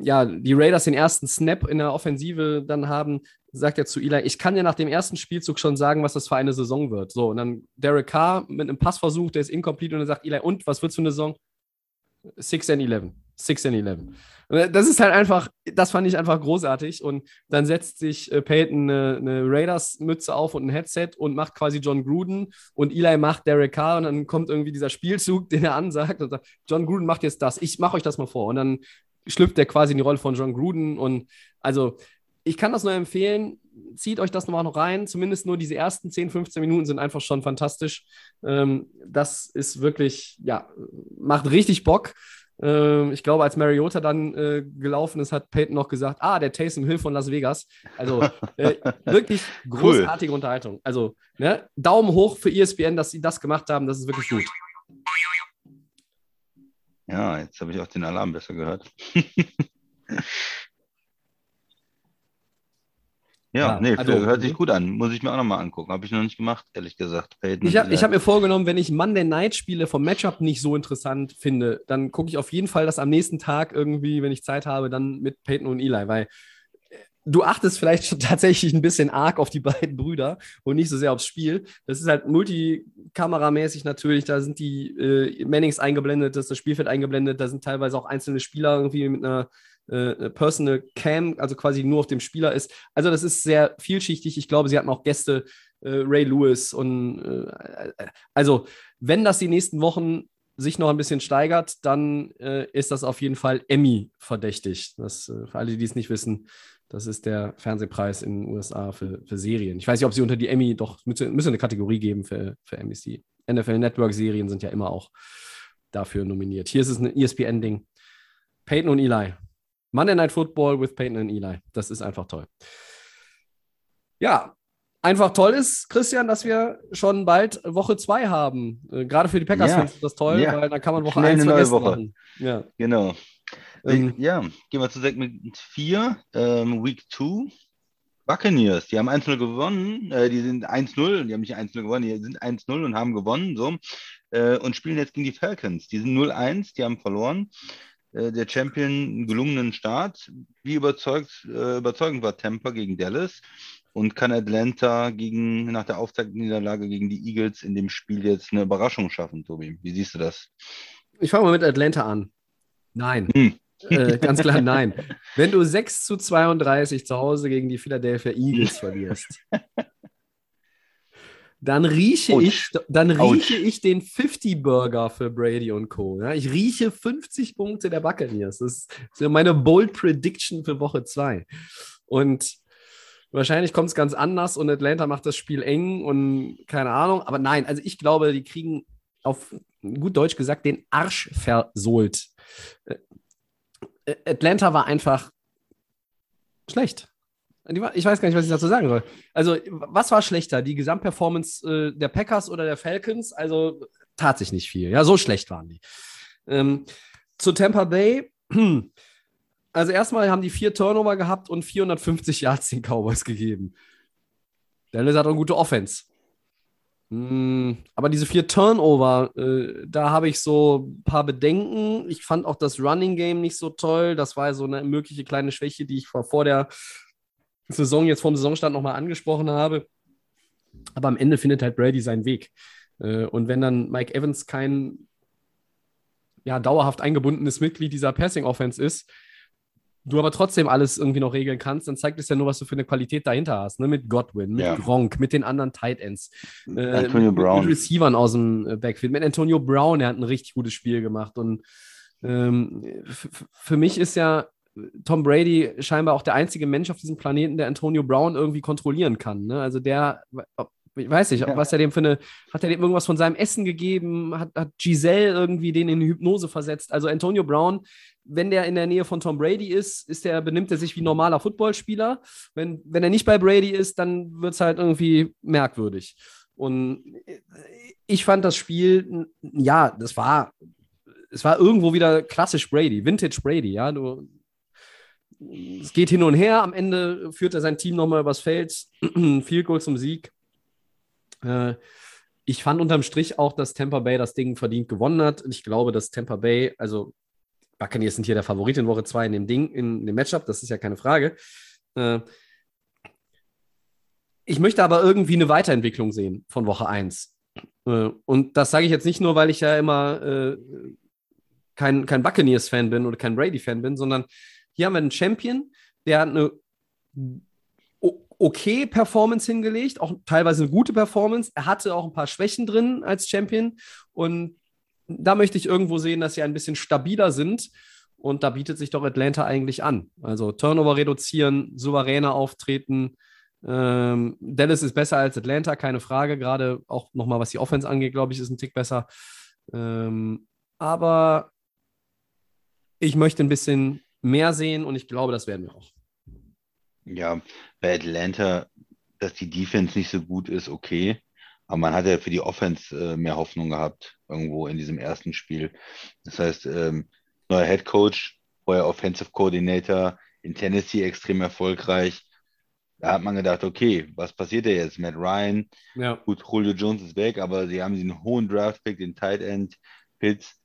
ja, die Raiders den ersten Snap in der Offensive dann haben, sagt er zu Eli, ich kann dir nach dem ersten Spielzug schon sagen, was das für eine Saison wird. So, und dann Derek Carr mit einem Passversuch, der ist incomplete und er sagt, Eli, und was wird für eine Saison? 6 and 11. 6 and 11. Das ist halt einfach, das fand ich einfach großartig. Und dann setzt sich äh, Peyton eine, eine Raiders-Mütze auf und ein Headset und macht quasi John Gruden und Eli macht Derek Carr und dann kommt irgendwie dieser Spielzug, den er ansagt und sagt, John Gruden macht jetzt das, ich mache euch das mal vor. Und dann schlüpft er quasi in die Rolle von John Gruden und also ich kann das nur empfehlen, zieht euch das nochmal noch rein. Zumindest nur diese ersten 10, 15 Minuten sind einfach schon fantastisch. Ähm, das ist wirklich, ja, macht richtig Bock. Ähm, ich glaube, als Mariota dann äh, gelaufen ist, hat Peyton noch gesagt, ah, der Taysom Hill von Las Vegas. Also äh, wirklich großartige cool. Unterhaltung. Also ne, Daumen hoch für ESPN, dass sie das gemacht haben. Das ist wirklich gut. Ja, jetzt habe ich auch den Alarm besser gehört. Ja, ja, nee, also, hört sich gut an. Muss ich mir auch nochmal angucken. Habe ich noch nicht gemacht, ehrlich gesagt. Peyton ich habe hab mir vorgenommen, wenn ich Monday Night Spiele vom Matchup nicht so interessant finde, dann gucke ich auf jeden Fall das am nächsten Tag irgendwie, wenn ich Zeit habe, dann mit Peyton und Eli, weil äh, du achtest vielleicht schon tatsächlich ein bisschen arg auf die beiden Brüder und nicht so sehr aufs Spiel. Das ist halt multikameramäßig natürlich. Da sind die äh, Mannings eingeblendet, das ist das Spielfeld eingeblendet, da sind teilweise auch einzelne Spieler irgendwie mit einer äh, Personal Cam, also quasi nur auf dem Spieler ist. Also das ist sehr vielschichtig. Ich glaube, sie hatten auch Gäste, äh, Ray Lewis und äh, also wenn das die nächsten Wochen sich noch ein bisschen steigert, dann äh, ist das auf jeden Fall Emmy verdächtig. Das, äh, für alle, die es nicht wissen, das ist der Fernsehpreis in den USA für, für Serien. Ich weiß nicht, ob sie unter die Emmy doch müsste, müsste eine Kategorie geben für, für NBC. NFL Network Serien sind ja immer auch dafür nominiert. Hier ist es ein ESPN-Ding. Peyton und Eli. Monday Night Football with Peyton und Eli. Das ist einfach toll. Ja, einfach toll ist, Christian, dass wir schon bald Woche 2 haben. Äh, gerade für die Packers ja. ist das toll, ja. weil dann kann man Woche 1 eine neue Woche. machen. Ja. Genau. Ähm, ja, gehen wir zu Segment 4, ähm, Week 2. Buccaneers, die haben 1-0 gewonnen, äh, die sind 1-0, die haben nicht 1-0 gewonnen, die sind 1-0 und haben gewonnen, so, äh, und spielen jetzt gegen die Falcons. Die sind 0-1, die haben verloren. Äh, der Champion einen gelungenen Start. Wie überzeugt, äh, überzeugend war Tampa gegen Dallas und kann Atlanta gegen, nach der Auftaktniederlage gegen die Eagles in dem Spiel jetzt eine Überraschung schaffen, Tobi? Wie siehst du das? Ich fange mal mit Atlanta an. Nein. Hm. äh, ganz klar nein. Wenn du 6 zu 32 zu Hause gegen die Philadelphia Eagles verlierst, dann rieche Ouch. ich, dann rieche ich den 50 Burger für Brady und Co. Ja, ich rieche 50 Punkte der Buccaneers. Das ist, das ist meine Bold Prediction für Woche 2. Und wahrscheinlich kommt es ganz anders und Atlanta macht das Spiel eng und keine Ahnung. Aber nein, also ich glaube, die kriegen auf gut Deutsch gesagt den Arsch versohlt. Äh, Atlanta war einfach schlecht. Ich weiß gar nicht, was ich dazu sagen soll. Also, was war schlechter? Die Gesamtperformance äh, der Packers oder der Falcons? Also, tat sich nicht viel. Ja, so schlecht waren die. Ähm, zu Tampa Bay. Also, erstmal haben die vier Turnover gehabt und 450 Yards den Cowboys gegeben. Dallas hat eine gute Offense. Hm, aber diese vier Turnover, äh, da habe ich so ein paar Bedenken. Ich fand auch das Running Game nicht so toll. Das war so eine mögliche kleine Schwäche, die ich vor der Saison, jetzt vom Saisonstand nochmal angesprochen habe. Aber am Ende findet halt Brady seinen Weg. Äh, und wenn dann Mike Evans kein ja, dauerhaft eingebundenes Mitglied dieser Passing-Offense ist, du aber trotzdem alles irgendwie noch regeln kannst, dann zeigt es ja nur, was du für eine Qualität dahinter hast. Ne? Mit Godwin, mit ja. Gronk, mit den anderen Tight Ends, äh, Antonio Brown. mit Receivern aus dem äh, Backfield, mit Antonio Brown, der hat ein richtig gutes Spiel gemacht. Und ähm, für mich ist ja Tom Brady scheinbar auch der einzige Mensch auf diesem Planeten, der Antonio Brown irgendwie kontrollieren kann. Ne? Also der, ich weiß nicht, ja. was er dem für eine, hat er dem irgendwas von seinem Essen gegeben, hat, hat Giselle irgendwie den in Hypnose versetzt. Also Antonio Brown, wenn der in der Nähe von Tom Brady ist, ist der, benimmt er sich wie ein normaler Footballspieler. Wenn, wenn er nicht bei Brady ist, dann wird es halt irgendwie merkwürdig. Und ich fand das Spiel, ja, das war, es war irgendwo wieder klassisch Brady, Vintage Brady, ja. Du, es geht hin und her. Am Ende führt er sein Team nochmal übers Feld. Viel Goal zum Sieg. Äh, ich fand unterm Strich auch, dass Tampa Bay das Ding verdient gewonnen hat. Ich glaube, dass Tampa Bay, also Buccaneers sind hier der Favorit in Woche 2 in dem Ding, in dem Matchup, das ist ja keine Frage. Äh, ich möchte aber irgendwie eine Weiterentwicklung sehen von Woche 1. Äh, und das sage ich jetzt nicht nur, weil ich ja immer kein, kein Buccaneers-Fan bin oder kein Brady-Fan bin, sondern hier haben wir einen Champion, der hat eine okay Performance hingelegt, auch teilweise eine gute Performance. Er hatte auch ein paar Schwächen drin als Champion und da möchte ich irgendwo sehen, dass sie ein bisschen stabiler sind und da bietet sich doch Atlanta eigentlich an. Also Turnover reduzieren, souveräner auftreten. Ähm, Dallas ist besser als Atlanta, keine Frage. Gerade auch nochmal, was die Offense angeht, glaube ich, ist ein Tick besser. Ähm, aber ich möchte ein bisschen mehr sehen und ich glaube, das werden wir auch. Ja, bei Atlanta, dass die Defense nicht so gut ist, okay. Aber man hat ja für die Offense äh, mehr Hoffnung gehabt, irgendwo in diesem ersten Spiel. Das heißt, ähm, neuer Head Coach, vorher Offensive Coordinator in Tennessee extrem erfolgreich. Da hat man gedacht, okay, was passiert da jetzt? Matt Ryan, ja. gut, Julio Jones ist weg, aber sie haben diesen hohen Draft-Pick, den Tight End Pitts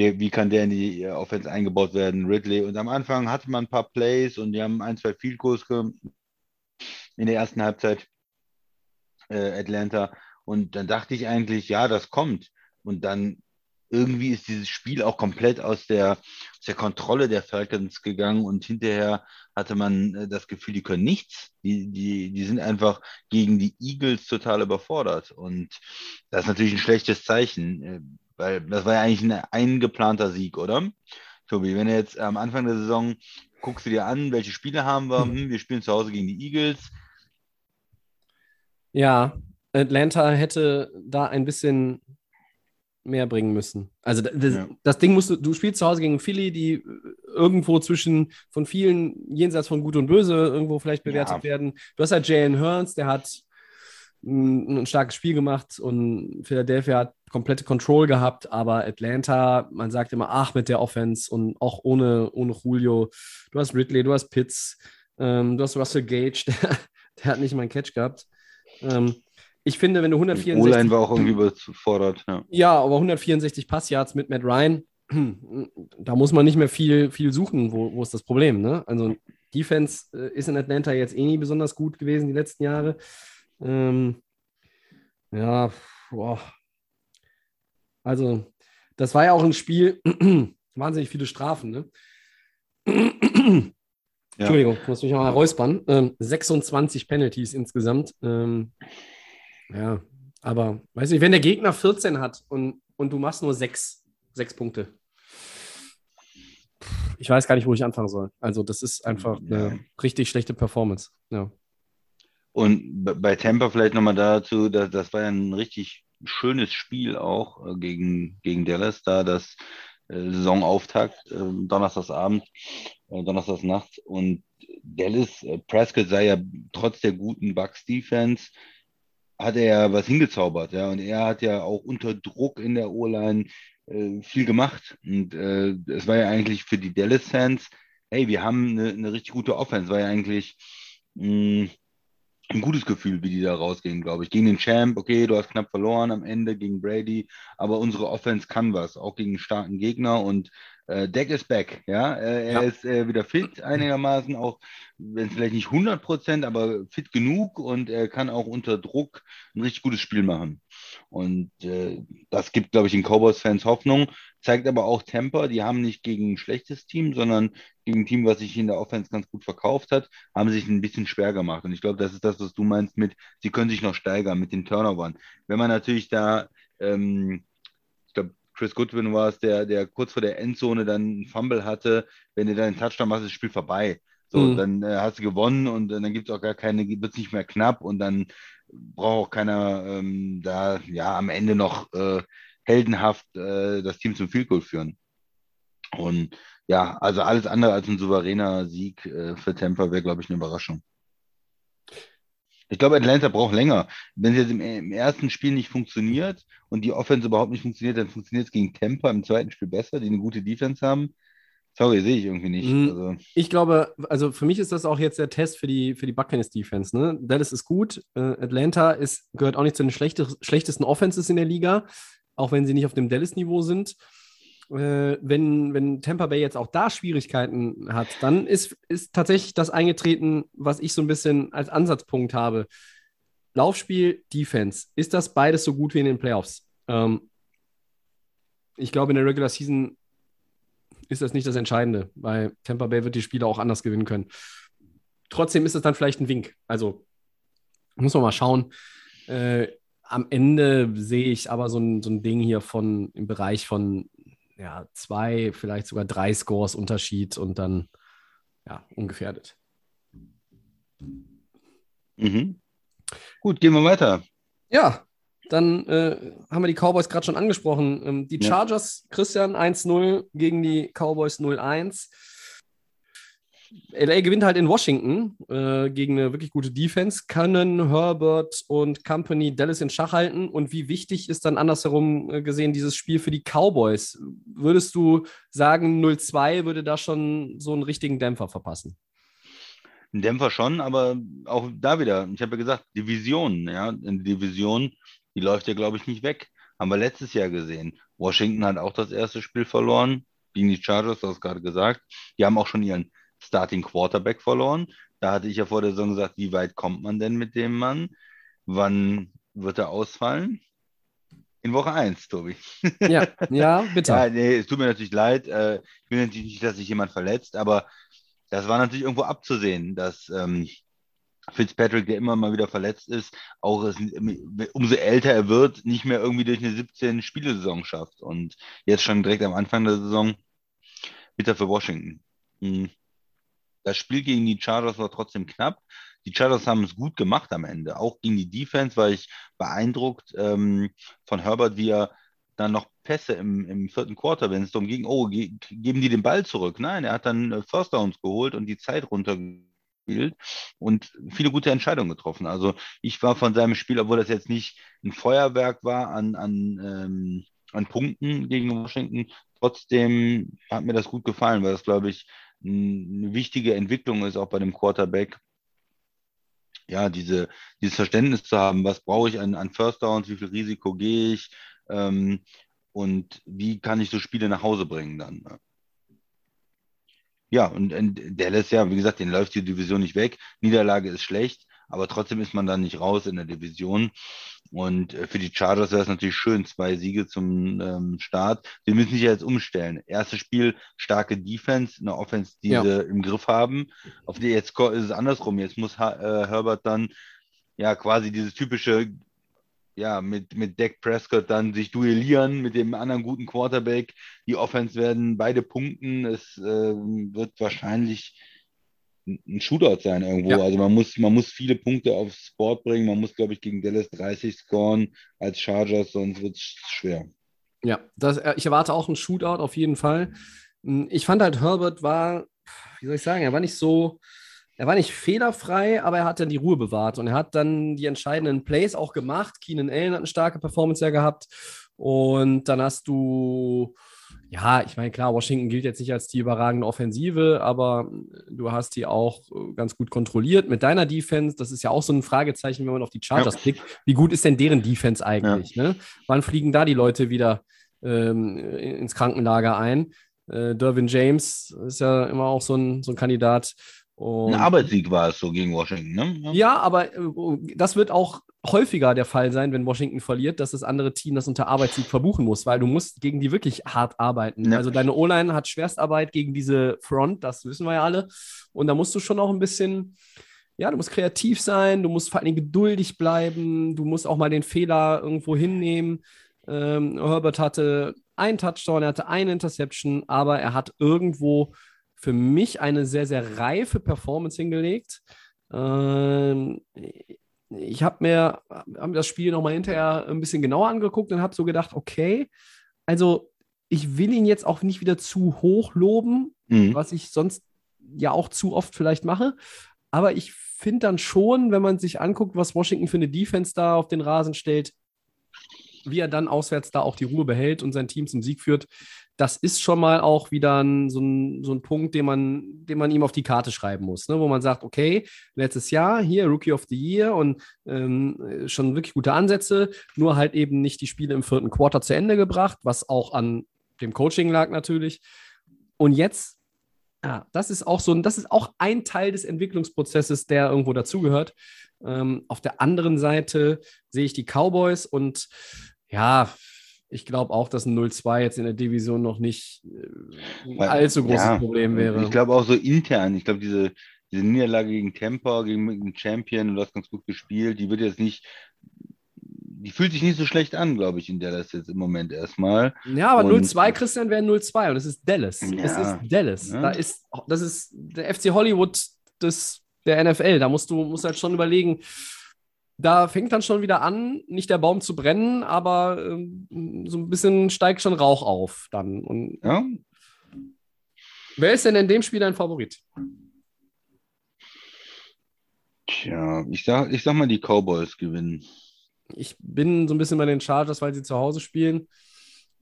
wie, wie kann der in die äh, Offense eingebaut werden, Ridley. Und am Anfang hatte man ein paar Plays und die haben ein, zwei Field Goals in der ersten Halbzeit äh, Atlanta. Und dann dachte ich eigentlich, ja, das kommt. Und dann irgendwie ist dieses Spiel auch komplett aus der, aus der Kontrolle der Falcons gegangen und hinterher hatte man äh, das Gefühl, die können nichts. Die, die, die sind einfach gegen die Eagles total überfordert. Und das ist natürlich ein schlechtes Zeichen. Weil das war ja eigentlich ein eingeplanter Sieg, oder? Tobi, wenn du jetzt am Anfang der Saison guckst du dir an, welche Spiele haben wir? Hm. hm, wir spielen zu Hause gegen die Eagles. Ja, Atlanta hätte da ein bisschen mehr bringen müssen. Also das, ja. das, Ding musst du, du spielst zu Hause gegen Philly, die irgendwo zwischen von vielen jenseits von Gut und Böse irgendwo vielleicht bewertet ja. werden. Du hast halt Jalen Hearns, der hat ein, ein starkes Spiel gemacht und Philadelphia hat komplette Control gehabt, aber Atlanta, man sagt immer, ach, mit der Offense und auch ohne, ohne Julio. Du hast Ridley, du hast Pitts, ähm, du hast Russell Gage, der, der, hat nicht mal einen Catch gehabt. Ähm, ich finde, wenn du 164. O-Line war auch irgendwie überfordert. Ja, ja aber 164 Passyards mit Matt Ryan, da muss man nicht mehr viel, viel suchen, wo, wo ist das Problem. Ne? Also Defense äh, ist in Atlanta jetzt eh nie besonders gut gewesen die letzten Jahre. Ähm, ja, boah. Also, das war ja auch ein Spiel, wahnsinnig viele Strafen, ne? Ja. Entschuldigung, ich muss mich mal räuspern. Ähm, 26 Penalties insgesamt. Ähm, ja, aber weiß nicht, wenn der Gegner 14 hat und, und du machst nur 6, 6 Punkte. Ich weiß gar nicht, wo ich anfangen soll. Also, das ist einfach eine richtig schlechte Performance. Ja. Und bei Tampa vielleicht nochmal dazu, dass, das war ja ein richtig schönes Spiel auch äh, gegen, gegen Dallas, da das äh, Saisonauftakt, äh, Donnerstagsabend, äh, Donnerstagsnacht. Und Dallas, äh, Prescott sei ja trotz der guten Bucks Defense, hat er ja was hingezaubert, ja. Und er hat ja auch unter Druck in der O-Line äh, viel gemacht. Und äh, es war ja eigentlich für die Dallas-Fans, hey, wir haben eine, eine richtig gute Offense, war ja eigentlich mh, ein gutes Gefühl, wie die da rausgehen, glaube ich. Gegen den Champ, okay, du hast knapp verloren am Ende gegen Brady, aber unsere Offense kann was, auch gegen starken Gegner und äh, Deck ist back, ja. Äh, er ja. ist äh, wieder fit einigermaßen, auch wenn es vielleicht nicht 100 Prozent, aber fit genug und er kann auch unter Druck ein richtig gutes Spiel machen. Und äh, das gibt, glaube ich, den Cowboys-Fans Hoffnung, zeigt aber auch Temper, die haben nicht gegen ein schlechtes Team, sondern gegen ein Team, was sich in der Offense ganz gut verkauft hat, haben sich ein bisschen schwer gemacht. Und ich glaube, das ist das, was du meinst mit, sie können sich noch steigern mit den Turnovern. Wenn man natürlich da ähm, Chris Goodwin war es, der, der kurz vor der Endzone dann einen Fumble hatte. Wenn du dann einen Touchdown machst, ist das Spiel vorbei. So, mhm. dann äh, hast du gewonnen und dann gibt es auch gar keine, wird es nicht mehr knapp und dann braucht auch keiner ähm, da ja am Ende noch äh, heldenhaft äh, das Team zum Field Goal führen. Und ja, also alles andere als ein souveräner Sieg äh, für Tampa wäre, glaube ich, eine Überraschung. Ich glaube, Atlanta braucht länger. Wenn es jetzt im, im, ersten Spiel nicht funktioniert und die Offense überhaupt nicht funktioniert, dann funktioniert es gegen Tampa im zweiten Spiel besser, die eine gute Defense haben. Sorry, sehe ich irgendwie nicht. Mhm. Also. Ich glaube, also für mich ist das auch jetzt der Test für die, für die Buccaneers Defense. Ne? Dallas ist gut, äh, Atlanta ist, gehört auch nicht zu den schlechtesten Offenses in der Liga, auch wenn sie nicht auf dem Dallas-Niveau sind äh, wenn, wenn Tampa Bay jetzt auch da Schwierigkeiten hat, dann ist, ist tatsächlich das eingetreten, was ich so ein bisschen als Ansatzpunkt habe. Laufspiel, Defense. Ist das beides so gut wie in den Playoffs? Ähm, ich glaube, in der Regular Season ist das nicht das Entscheidende, weil Tampa Bay wird die Spiele auch anders gewinnen können. Trotzdem ist es dann vielleicht ein Wink. Also muss man mal schauen. Äh, am Ende sehe ich aber so ein, so ein Ding hier von im Bereich von ja, zwei, vielleicht sogar drei Scores Unterschied und dann ja, ungefährdet. Mhm. Gut, gehen wir weiter. Ja, dann äh, haben wir die Cowboys gerade schon angesprochen. Ähm, die Chargers, ja. Christian 1-0 gegen die Cowboys 0-1. LA gewinnt halt in Washington äh, gegen eine wirklich gute Defense. Können Herbert und Company Dallas in Schach halten? Und wie wichtig ist dann andersherum äh, gesehen dieses Spiel für die Cowboys? Würdest du sagen, 0-2 würde da schon so einen richtigen Dämpfer verpassen? Ein Dämpfer schon, aber auch da wieder, ich habe ja gesagt, Division, ja, eine Division, die läuft ja, glaube ich, nicht weg. Haben wir letztes Jahr gesehen. Washington hat auch das erste Spiel verloren, gegen die Chargers, du hast gerade gesagt. Die haben auch schon ihren Starting Quarterback verloren. Da hatte ich ja vor der Saison gesagt, wie weit kommt man denn mit dem Mann? Wann wird er ausfallen? In Woche 1, Tobi. Ja, ja, bitte. Ja, nee, es tut mir natürlich leid. Äh, ich will natürlich nicht, dass sich jemand verletzt, aber das war natürlich irgendwo abzusehen, dass ähm, Fitzpatrick, der immer mal wieder verletzt ist, auch es, umso älter er wird, nicht mehr irgendwie durch eine 17-Spiele-Saison schafft. Und jetzt schon direkt am Anfang der Saison bitter für Washington. Hm. Das Spiel gegen die Chargers war trotzdem knapp. Die Chargers haben es gut gemacht am Ende. Auch gegen die Defense war ich beeindruckt ähm, von Herbert, wie er dann noch Pässe im, im vierten Quarter, wenn es darum ging, oh, ge geben die den Ball zurück. Nein, er hat dann äh, First Downs geholt und die Zeit runtergespielt und viele gute Entscheidungen getroffen. Also ich war von seinem Spiel, obwohl das jetzt nicht ein Feuerwerk war an, an, ähm, an Punkten gegen Washington, trotzdem hat mir das gut gefallen, weil das, glaube ich, eine wichtige Entwicklung ist, auch bei dem Quarterback, ja, diese, dieses Verständnis zu haben, was brauche ich an, an First Downs, wie viel Risiko gehe ich ähm, und wie kann ich so Spiele nach Hause bringen dann. Ne? Ja, und, und Dallas, ja, wie gesagt, den läuft die Division nicht weg. Niederlage ist schlecht, aber trotzdem ist man dann nicht raus in der Division. Und äh, für die Chargers wäre es natürlich schön, zwei Siege zum ähm, Start. Sie müssen sich jetzt umstellen. Erstes Spiel, starke Defense, eine Offense, die ja. sie im Griff haben. Auf die jetzt ist es andersrum. Jetzt muss äh, Herbert dann ja quasi dieses typische, ja, mit, mit Dak Prescott dann sich duellieren mit dem anderen guten Quarterback. Die Offense werden beide punkten. Es äh, wird wahrscheinlich ein Shootout sein irgendwo. Ja. Also man muss, man muss viele Punkte aufs Board bringen. Man muss, glaube ich, gegen Dallas 30 scoren als Chargers, sonst wird es schwer. Ja, das, äh, ich erwarte auch ein Shootout auf jeden Fall. Hm, ich fand halt, Herbert war, wie soll ich sagen, er war nicht so, er war nicht fehlerfrei, aber er hat dann die Ruhe bewahrt und er hat dann die entscheidenden Plays auch gemacht. Keenan Allen hat eine starke Performance ja gehabt und dann hast du ja, ich meine, klar, Washington gilt jetzt nicht als die überragende Offensive, aber du hast die auch äh, ganz gut kontrolliert mit deiner Defense. Das ist ja auch so ein Fragezeichen, wenn man auf die Chargers ja. blickt. Wie gut ist denn deren Defense eigentlich? Ja. Ne? Wann fliegen da die Leute wieder ähm, ins Krankenlager ein? Äh, Dervin James ist ja immer auch so ein, so ein Kandidat. Und, ein Arbeitssieg war es so gegen Washington, ne? Ja, aber äh, das wird auch häufiger der Fall sein, wenn Washington verliert, dass das andere Team das unter Arbeitssieg verbuchen muss, weil du musst gegen die wirklich hart arbeiten. Ja. Also deine O-Line hat Schwerstarbeit gegen diese Front, das wissen wir ja alle. Und da musst du schon auch ein bisschen, ja, du musst kreativ sein, du musst vor allem geduldig bleiben, du musst auch mal den Fehler irgendwo hinnehmen. Ähm, Herbert hatte einen Touchdown, er hatte eine Interception, aber er hat irgendwo für mich eine sehr, sehr reife Performance hingelegt. Ähm, ich habe mir hab das Spiel nochmal hinterher ein bisschen genauer angeguckt und habe so gedacht, okay, also ich will ihn jetzt auch nicht wieder zu hoch loben, mhm. was ich sonst ja auch zu oft vielleicht mache. Aber ich finde dann schon, wenn man sich anguckt, was Washington für eine Defense da auf den Rasen stellt, wie er dann auswärts da auch die Ruhe behält und sein Team zum Sieg führt, das ist schon mal auch wieder ein, so, ein, so ein Punkt, den man, den man ihm auf die Karte schreiben muss, ne? wo man sagt, okay, letztes Jahr hier Rookie of the Year und ähm, schon wirklich gute Ansätze, nur halt eben nicht die Spiele im vierten Quarter zu Ende gebracht, was auch an dem Coaching lag natürlich. Und jetzt, ja, das ist auch so, das ist auch ein Teil des Entwicklungsprozesses, der irgendwo dazugehört. Ähm, auf der anderen Seite sehe ich die Cowboys und ja, ich glaube auch, dass ein 0-2 jetzt in der Division noch nicht äh, ein allzu großes ja, Problem wäre. Ich glaube auch so intern. Ich glaube, diese, diese Niederlage gegen Tampa, gegen den Champion, du hast ganz gut gespielt, die wird jetzt nicht, die fühlt sich nicht so schlecht an, glaube ich, in der das jetzt im Moment erstmal. Ja, aber 0-2, Christian, wäre 0-2 und es ist Dallas. Ja, es ist Dallas. Ja. Da ist, das ist der FC Hollywood des, der NFL. Da musst du musst halt schon überlegen, da fängt dann schon wieder an, nicht der Baum zu brennen, aber ähm, so ein bisschen steigt schon Rauch auf dann. Und ja. Wer ist denn in dem Spiel dein Favorit? Tja, ich sag, ich sag mal, die Cowboys gewinnen. Ich bin so ein bisschen bei den Chargers, weil sie zu Hause spielen.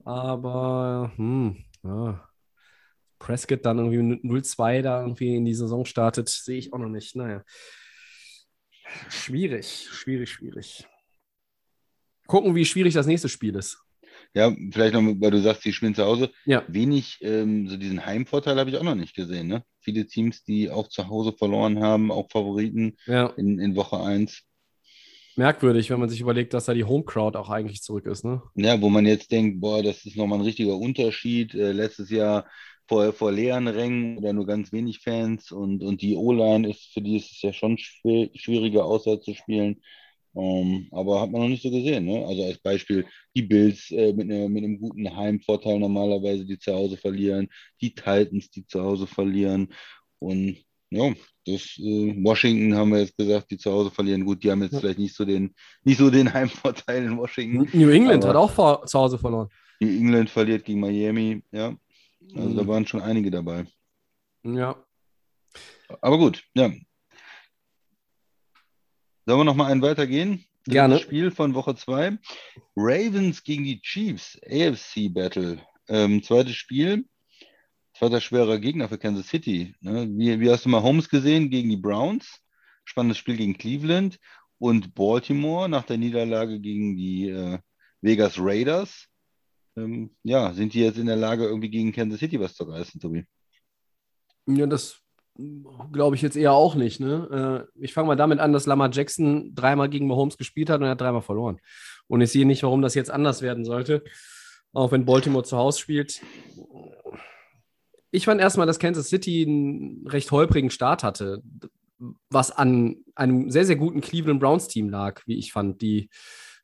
Aber hm, ja. Prescott dann irgendwie 0-2 da irgendwie in die Saison startet, sehe ich auch noch nicht. Naja. Schwierig, schwierig, schwierig. Gucken, wie schwierig das nächste Spiel ist. Ja, vielleicht noch, weil du sagst, die spielen zu Hause. Ja. Wenig, ähm, so diesen Heimvorteil habe ich auch noch nicht gesehen. Ne? Viele Teams, die auch zu Hause verloren haben, auch Favoriten ja. in, in Woche 1. Merkwürdig, wenn man sich überlegt, dass da die Home-Crowd auch eigentlich zurück ist. Ne? Ja, wo man jetzt denkt, boah, das ist nochmal ein richtiger Unterschied. Äh, letztes Jahr vor, vor leeren Rängen oder nur ganz wenig Fans und, und die O-Line ist, für die ist es ja schon schwer, schwieriger auswärts zu spielen. Um, ähm, aber hat man noch nicht so gesehen. Ne? Also als Beispiel die Bills äh, mit, ne, mit einem guten Heimvorteil normalerweise, die zu Hause verlieren, die Titans, die zu Hause verlieren. Und ja, das äh, Washington haben wir jetzt gesagt, die zu Hause verlieren. Gut, die haben jetzt ja. vielleicht nicht so den, nicht so den Heimvorteil in Washington. New England hat auch vor, zu Hause verloren. New England verliert gegen Miami, ja. Also da mhm. waren schon einige dabei. Ja. Aber gut, ja. Sollen wir noch mal einen weitergehen? Gerne. Das Spiel von Woche 2. Ravens gegen die Chiefs, AFC Battle. Ähm, zweites Spiel. Zweiter schwerer Gegner für Kansas City. Ne? Wie, wie hast du mal Holmes gesehen gegen die Browns? Spannendes Spiel gegen Cleveland und Baltimore nach der Niederlage gegen die äh, Vegas Raiders ähm, ja, sind die jetzt in der Lage, irgendwie gegen Kansas City was zu reißen, Tobi? Ja, das glaube ich jetzt eher auch nicht. Ne? Äh, ich fange mal damit an, dass Lamar Jackson dreimal gegen Mahomes gespielt hat und er hat dreimal verloren. Und ich sehe nicht, warum das jetzt anders werden sollte, auch wenn Baltimore zu Hause spielt. Ich fand erstmal, dass Kansas City einen recht holprigen Start hatte, was an einem sehr, sehr guten Cleveland Browns Team lag, wie ich fand, die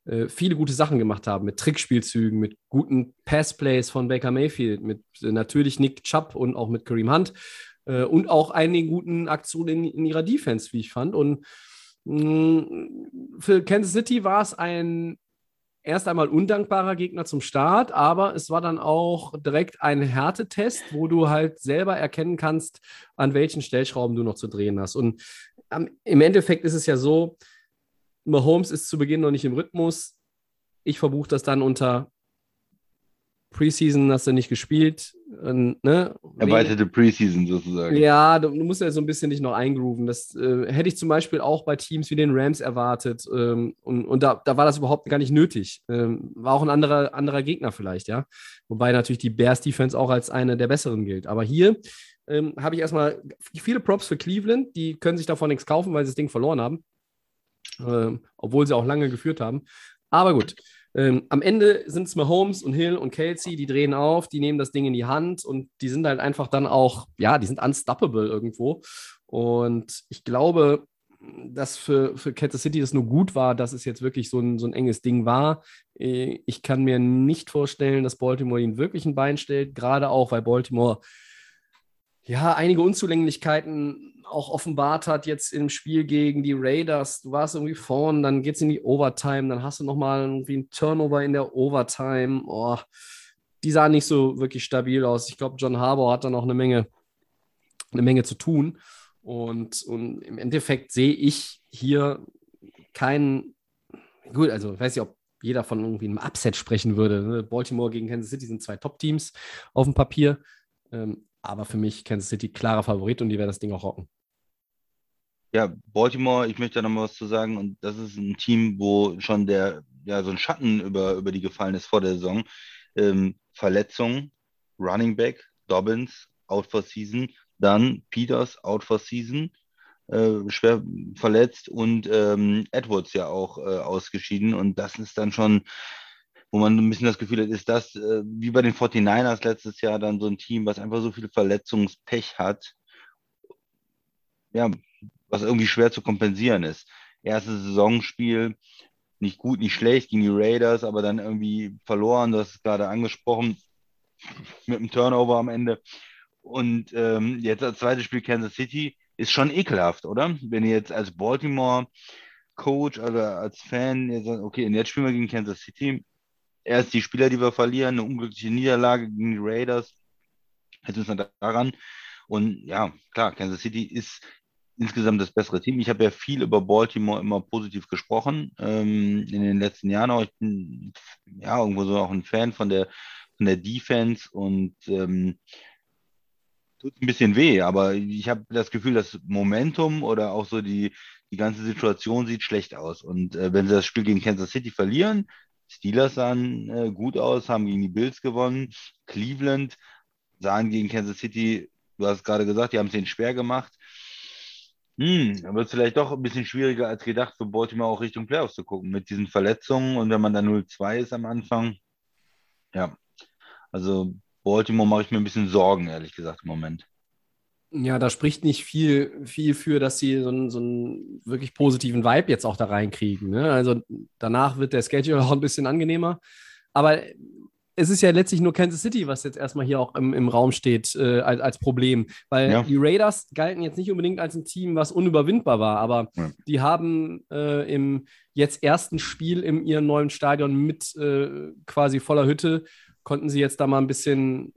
äh, viele gute Sachen gemacht haben, mit Trickspielzügen, mit guten Passplays von Baker Mayfield, mit äh, natürlich Nick Chubb und auch mit Kareem Hunt äh, und auch einigen guten Aktionen in, in, ihrer Defense, wie ich fand. Und mh, mm, für Kansas City war es ein erst einmal undankbarer Gegner zum Start, aber es war dann auch direkt ein Härtetest, wo du halt selber erkennen kannst, an welchen Stellschrauben du noch zu drehen hast. Und ähm, im Endeffekt ist es ja so, Mahomes ist zu Beginn noch nicht im Rhythmus. Ich verbuche das dann unter Preseason hast du nicht gespielt. Und, ne? Erweiterte Preseason sozusagen. Ja, du, musst ja so ein bisschen dich noch eingrooven. Das äh, hätte ich zum Beispiel auch bei Teams wie den Rams erwartet. Ähm, und und da, da war das überhaupt gar nicht nötig. Ähm, war auch ein anderer, anderer Gegner vielleicht, ja. Wobei natürlich die Bears Defense auch als eine der besseren gilt. Aber hier ähm, habe ich erstmal viele Props für Cleveland. Die können sich davon nichts kaufen, weil sie das Ding verloren haben. Ähm, obwohl sie auch lange geführt haben. Aber gut. Ähm, am Ende sind es Mahomes und Hill und Kelsey, die drehen auf, die nehmen das Ding in die Hand und die sind halt einfach dann auch, ja, die sind unstoppable irgendwo. Und ich glaube, dass für, für Kansas City das nur gut war, dass es jetzt wirklich so ein, so ein enges Ding war. Äh, ich kann mir nicht vorstellen, dass Baltimore ihn wirklich ein Bein stellt, gerade auch, weil Baltimore ja einige Unzulänglichkeiten auch offenbart hat jetzt im Spiel gegen die Raiders. Du warst irgendwie vorn, dann geht es in die Overtime, dann hast du nochmal irgendwie einen Turnover in der Overtime. Oh, die sahen nicht so wirklich stabil aus. Ich glaube, John Harbour hat da noch eine Menge, eine Menge zu tun. Und, und im Endeffekt sehe ich hier keinen, gut, also ich weiß nicht, ob jeder von irgendwie einem Upset sprechen würde. Ne? Baltimore gegen Kansas City sind zwei Top-Teams auf dem Papier. Ähm, aber für mich Kansas City klarer Favorit und die werden das Ding auch rocken. Ja, Baltimore, ich möchte da noch mal was zu sagen. Und das ist ein Team, wo schon der, ja, so ein Schatten über, über die gefallen ist vor der Saison. Ähm, Verletzung, Running Back, Dobbins, out for season. Dann Peters, out for season. Äh, schwer verletzt und ähm, Edwards ja auch äh, ausgeschieden. Und das ist dann schon wo man ein bisschen das Gefühl hat, ist das äh, wie bei den 49ers letztes Jahr dann so ein Team, was einfach so viel Verletzungspech hat, ja, was irgendwie schwer zu kompensieren ist. Erstes Saisonspiel, nicht gut, nicht schlecht gegen die Raiders, aber dann irgendwie verloren, hast es gerade angesprochen, mit einem Turnover am Ende. Und ähm, jetzt als zweites Spiel Kansas City ist schon ekelhaft, oder? Wenn ihr jetzt als Baltimore Coach oder als Fan jetzt sagt, okay, und jetzt spielen wir gegen Kansas City, erst die Spieler, die wir verlieren, eine unglückliche Niederlage gegen die Raiders. Jetzt müssen wir daran. Und ja, klar, Kansas City ist insgesamt das bessere Team. Ich habe ja viel über Baltimore immer positiv gesprochen ähm, in den letzten Jahren auch. Ich bin ja irgendwo so auch ein Fan von der, von der Defense und ähm, tut ein bisschen weh, aber ich habe das Gefühl, das Momentum oder auch so die, die ganze Situation sieht schlecht aus. Und äh, wenn sie das Spiel gegen Kansas City verlieren, Steelers sahen äh, gut aus, haben gegen die Bills gewonnen. Cleveland sahen gegen Kansas City, du hast gerade gesagt, die haben es ihnen schwer gemacht. Hm, dann wird es vielleicht doch ein bisschen schwieriger als gedacht für Baltimore auch Richtung Playoffs zu gucken mit diesen Verletzungen und wenn man da 0-2 ist am Anfang. Ja, also Baltimore mache ich mir ein bisschen Sorgen, ehrlich gesagt, im Moment. Ja, da spricht nicht viel, viel für, dass sie so einen, so einen wirklich positiven Vibe jetzt auch da reinkriegen. Ne? Also danach wird der Schedule auch ein bisschen angenehmer. Aber es ist ja letztlich nur Kansas City, was jetzt erstmal hier auch im, im Raum steht äh, als, als Problem. Weil ja. die Raiders galten jetzt nicht unbedingt als ein Team, was unüberwindbar war, aber ja. die haben äh, im jetzt ersten Spiel in ihrem neuen Stadion mit äh, quasi voller Hütte, konnten sie jetzt da mal ein bisschen,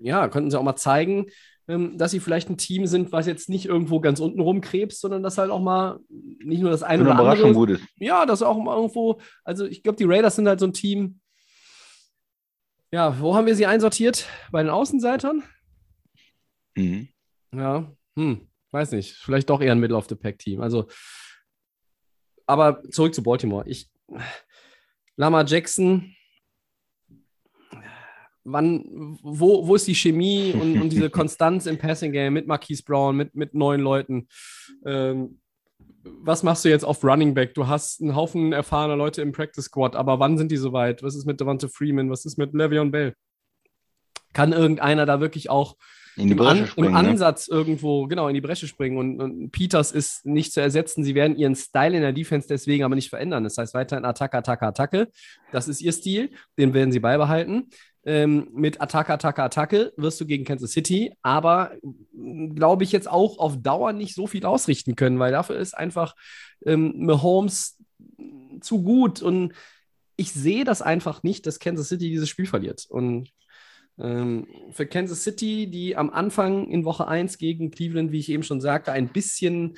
ja, konnten sie auch mal zeigen, ähm, dass sie vielleicht ein Team sind, was jetzt nicht irgendwo ganz unten rumkrebst, sondern dass halt auch mal nicht nur das eine oder andere. Gut ist. Ja, das auch mal irgendwo. Also ich glaube, die Raiders sind halt so ein Team. Ja, wo haben wir sie einsortiert? Bei den Außenseitern? Mhm. Ja, hm, weiß nicht. Vielleicht doch eher ein Middle of the Pack Team. Also, aber zurück zu Baltimore. Ich, Lama Jackson, wann, wo, wo ist die Chemie und, und diese Konstanz im Passing Game mit Marquise Brown, mit, mit neuen Leuten? Ähm, was machst du jetzt auf Running Back? Du hast einen Haufen erfahrener Leute im Practice Squad, aber wann sind die soweit? Was ist mit Devonta Freeman? Was ist mit Le'Veon Bell? Kann irgendeiner da wirklich auch im, An springen, im, ne? Ansatz ne? irgendwo, genau, in die Bresche springen. Und, und, Peters ist nicht zu ersetzen. Sie werden ihren Style in der Defense deswegen aber nicht verändern. Das heißt weiterhin Attacke, Attacke, Attacke. Das ist ihr Stil. Den werden sie beibehalten ähm, mit Attacke, Attacke, Attacke wirst du gegen Kansas City, aber glaube ich jetzt auch auf Dauer nicht so viel ausrichten können, weil dafür ist einfach ähm, Mahomes zu gut und ich sehe das einfach nicht, dass Kansas City dieses Spiel verliert. Und ähm, für Kansas City, die am Anfang in Woche 1 gegen Cleveland, wie ich eben schon sagte, ein bisschen,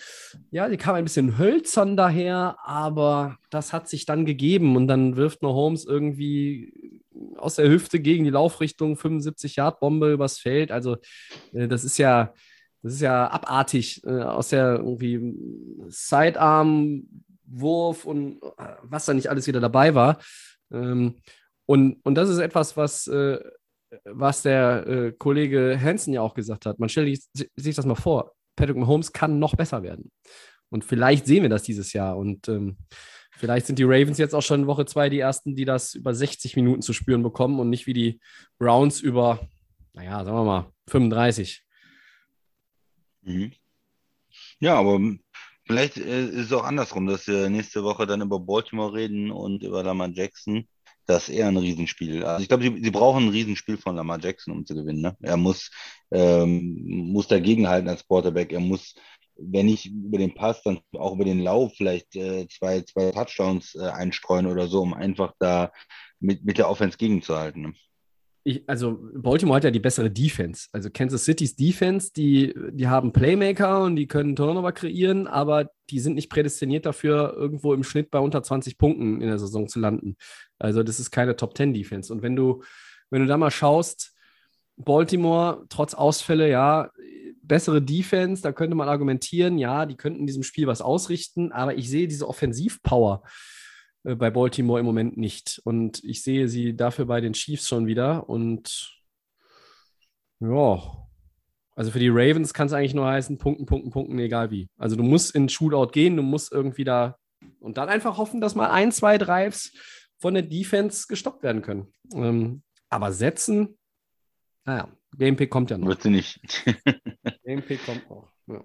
ja, die kam ein bisschen hölzern daher, aber das hat sich dann gegeben und dann wirft Mahomes irgendwie aus der Hüfte gegen die Laufrichtung 75 Yard Bombe übers Feld. Also äh, das ist ja, das ist ja abartig äh, aus der irgendwie Sidearm Wurf und äh, was da nicht alles wieder dabei war. Ähm, und, und das ist etwas, was was der Kollege Hansen ja auch gesagt hat. Man stellt sich das mal vor. Patrick Mahomes kann noch besser werden. Und vielleicht sehen wir das dieses Jahr. Und ähm, vielleicht sind die Ravens jetzt auch schon in Woche zwei die ersten, die das über 60 Minuten zu spüren bekommen und nicht wie die Browns über, naja, sagen wir mal, 35. Mhm. Ja, aber vielleicht äh, ist es auch andersrum, dass wir nächste Woche dann über Baltimore reden und über Lamar Jackson das ist eher ein Riesenspiel. Also ich glaube, sie, sie, brauchen ein Riesenspiel von Lamar Jackson, um zu gewinnen. Ne? Er muss, ähm, muss dagegenhalten als Quarterback. Er muss, wenn nicht über den Pass, dann auch über den Lauf vielleicht äh, zwei, zwei Touchdowns äh, einstreuen oder so, um einfach da mit, mit der Offense gegenzuhalten. Ne? ich, also Baltimore hat ja die bessere Defense. Also Kansas City's Defense, die, die haben Playmaker und die können Turnover kreieren, aber die sind nicht prädestiniert dafür, irgendwo im Schnitt bei unter 20 Punkten in der Saison zu landen. Also das ist keine Top 10 Defense. Und wenn du, wenn du da mal schaust, Baltimore, trotz Ausfälle, ja, bessere Defense, da könnte man argumentieren, ja, die könnten in diesem Spiel was ausrichten, aber ich sehe diese Offensivpower äh, bei Baltimore im Moment nicht. Und ich sehe sie dafür bei den Chiefs schon wieder. Und ja, also für die Ravens kann es eigentlich nur heißen, Punkten, Punkten, Punkten, egal wie. Also du musst in Shootout gehen, du musst irgendwie da und dann einfach hoffen, dass mal ein, zwei Drives von der Defense gestoppt werden können. Ähm, aber setzen, naja, Gamepick kommt ja noch. Wird sie nicht. Gamepick kommt noch. Ja.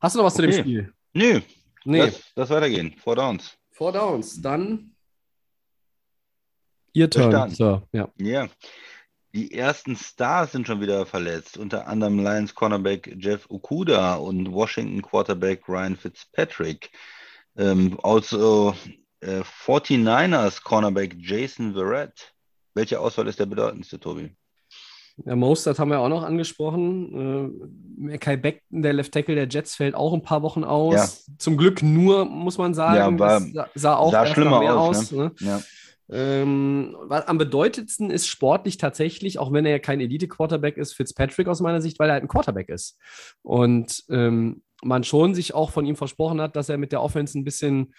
Hast du noch was okay. zu dem Spiel? Nö, Nee. Lass, lass weitergehen. Four Downs. Four Downs. Dann Ihr Turn. So, ja. ja. Die ersten Stars sind schon wieder verletzt, unter anderem Lions Cornerback Jeff Okuda und Washington Quarterback Ryan Fitzpatrick. Ähm, also äh, 49ers Cornerback Jason Verrett. Welcher Auswahl ist der bedeutendste, Tobi? Der Mostert haben wir auch noch angesprochen. Äh, Kai Beckton, der Left Tackle der Jets, fällt auch ein paar Wochen aus. Ja. Zum Glück nur, muss man sagen. Ja, war, das sah auch sah schlimmer mehr aus. aus ne? Ne? Ja. Ähm, am bedeutendsten ist sportlich tatsächlich, auch wenn er ja kein Elite-Quarterback ist, Fitzpatrick aus meiner Sicht, weil er halt ein Quarterback ist. Und ähm, man schon sich auch von ihm versprochen hat, dass er mit der Offense ein bisschen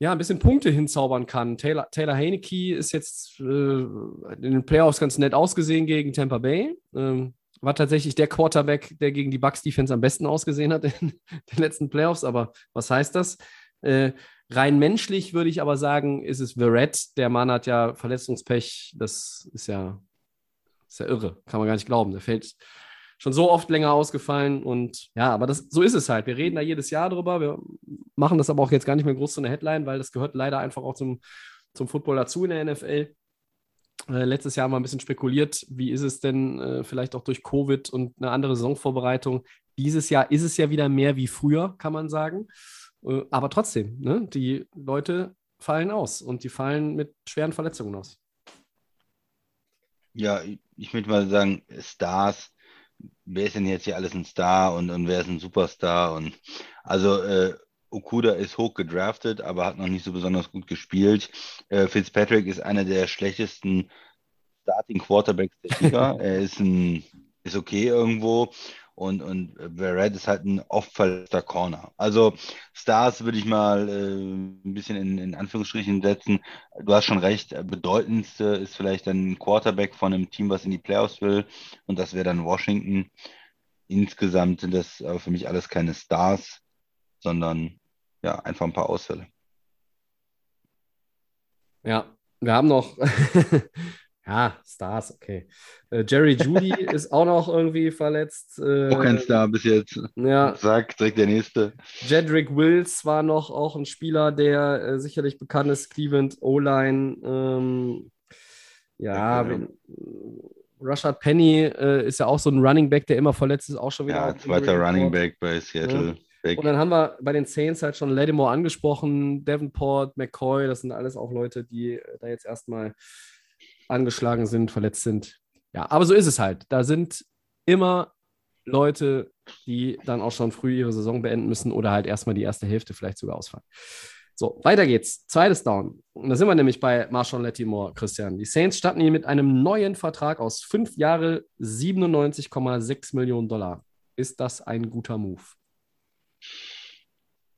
ja, ein bisschen Punkte hinzaubern kann. Taylor, Taylor Heineke ist jetzt äh, in den Playoffs ganz nett ausgesehen gegen Tampa Bay. Ähm, war tatsächlich der Quarterback, der gegen die Bucks Defense am besten ausgesehen hat in den letzten Playoffs. Aber was heißt das? Äh, rein menschlich würde ich aber sagen, ist es Verrett. Der Mann hat ja Verletzungspech. Das ist ja, ist ja irre. Kann man gar nicht glauben. Der fällt schon so oft länger ausgefallen und ja, aber das, so ist es halt. Wir reden da jedes Jahr drüber. Wir machen das aber auch jetzt gar nicht mehr groß zu einer Headline, weil das gehört leider einfach auch zum, zum Football dazu in der NFL. Äh, letztes Jahr haben wir ein bisschen spekuliert, wie ist es denn äh, vielleicht auch durch Covid und eine andere Saisonvorbereitung. Dieses Jahr ist es ja wieder mehr wie früher, kann man sagen. Äh, aber trotzdem, ne, die Leute fallen aus und die fallen mit schweren Verletzungen aus. Ja, ich würde mal sagen, Stars wer ist denn jetzt hier alles ein Star und, und wer ist ein Superstar? Und also äh, Okuda ist hoch gedraftet, aber hat noch nicht so besonders gut gespielt. Äh, Fitzpatrick ist einer der schlechtesten Starting Quarterbacks der Liga. er ist ein ist okay irgendwo und, und Barrett ist halt ein oft verletzter Corner. Also Stars würde ich mal äh, ein bisschen in, in Anführungsstrichen setzen. Du hast schon recht, bedeutendste ist vielleicht ein Quarterback von einem Team, was in die Playoffs will und das wäre dann Washington. Insgesamt sind das aber für mich alles keine Stars, sondern ja, einfach ein paar Ausfälle. Ja, wir haben noch Ja, Stars, okay. Äh, Jerry Judy ist auch noch irgendwie verletzt. Äh, auch kein Star bis jetzt. Ja. Sag direkt der nächste. Jedrick Wills war noch auch ein Spieler, der äh, sicherlich bekannt ist. Cleveland O-Line. Ähm, ja, ja wenn, Rashad Penny äh, ist ja auch so ein Running Back, der immer verletzt ist, auch schon wieder. Ja, zweiter Running Back bei Seattle. Weg. Und dann haben wir bei den Saints halt schon Lattimore angesprochen, Davenport, McCoy, das sind alles auch Leute, die äh, da jetzt erstmal angeschlagen sind, verletzt sind. Ja, aber so ist es halt. Da sind immer Leute, die dann auch schon früh ihre Saison beenden müssen oder halt erstmal die erste Hälfte vielleicht sogar ausfallen. So, weiter geht's. Zweites Down. Und da sind wir nämlich bei Marshawn Lattimore, Christian. Die Saints starten hier mit einem neuen Vertrag aus fünf Jahre 97,6 Millionen Dollar. Ist das ein guter Move?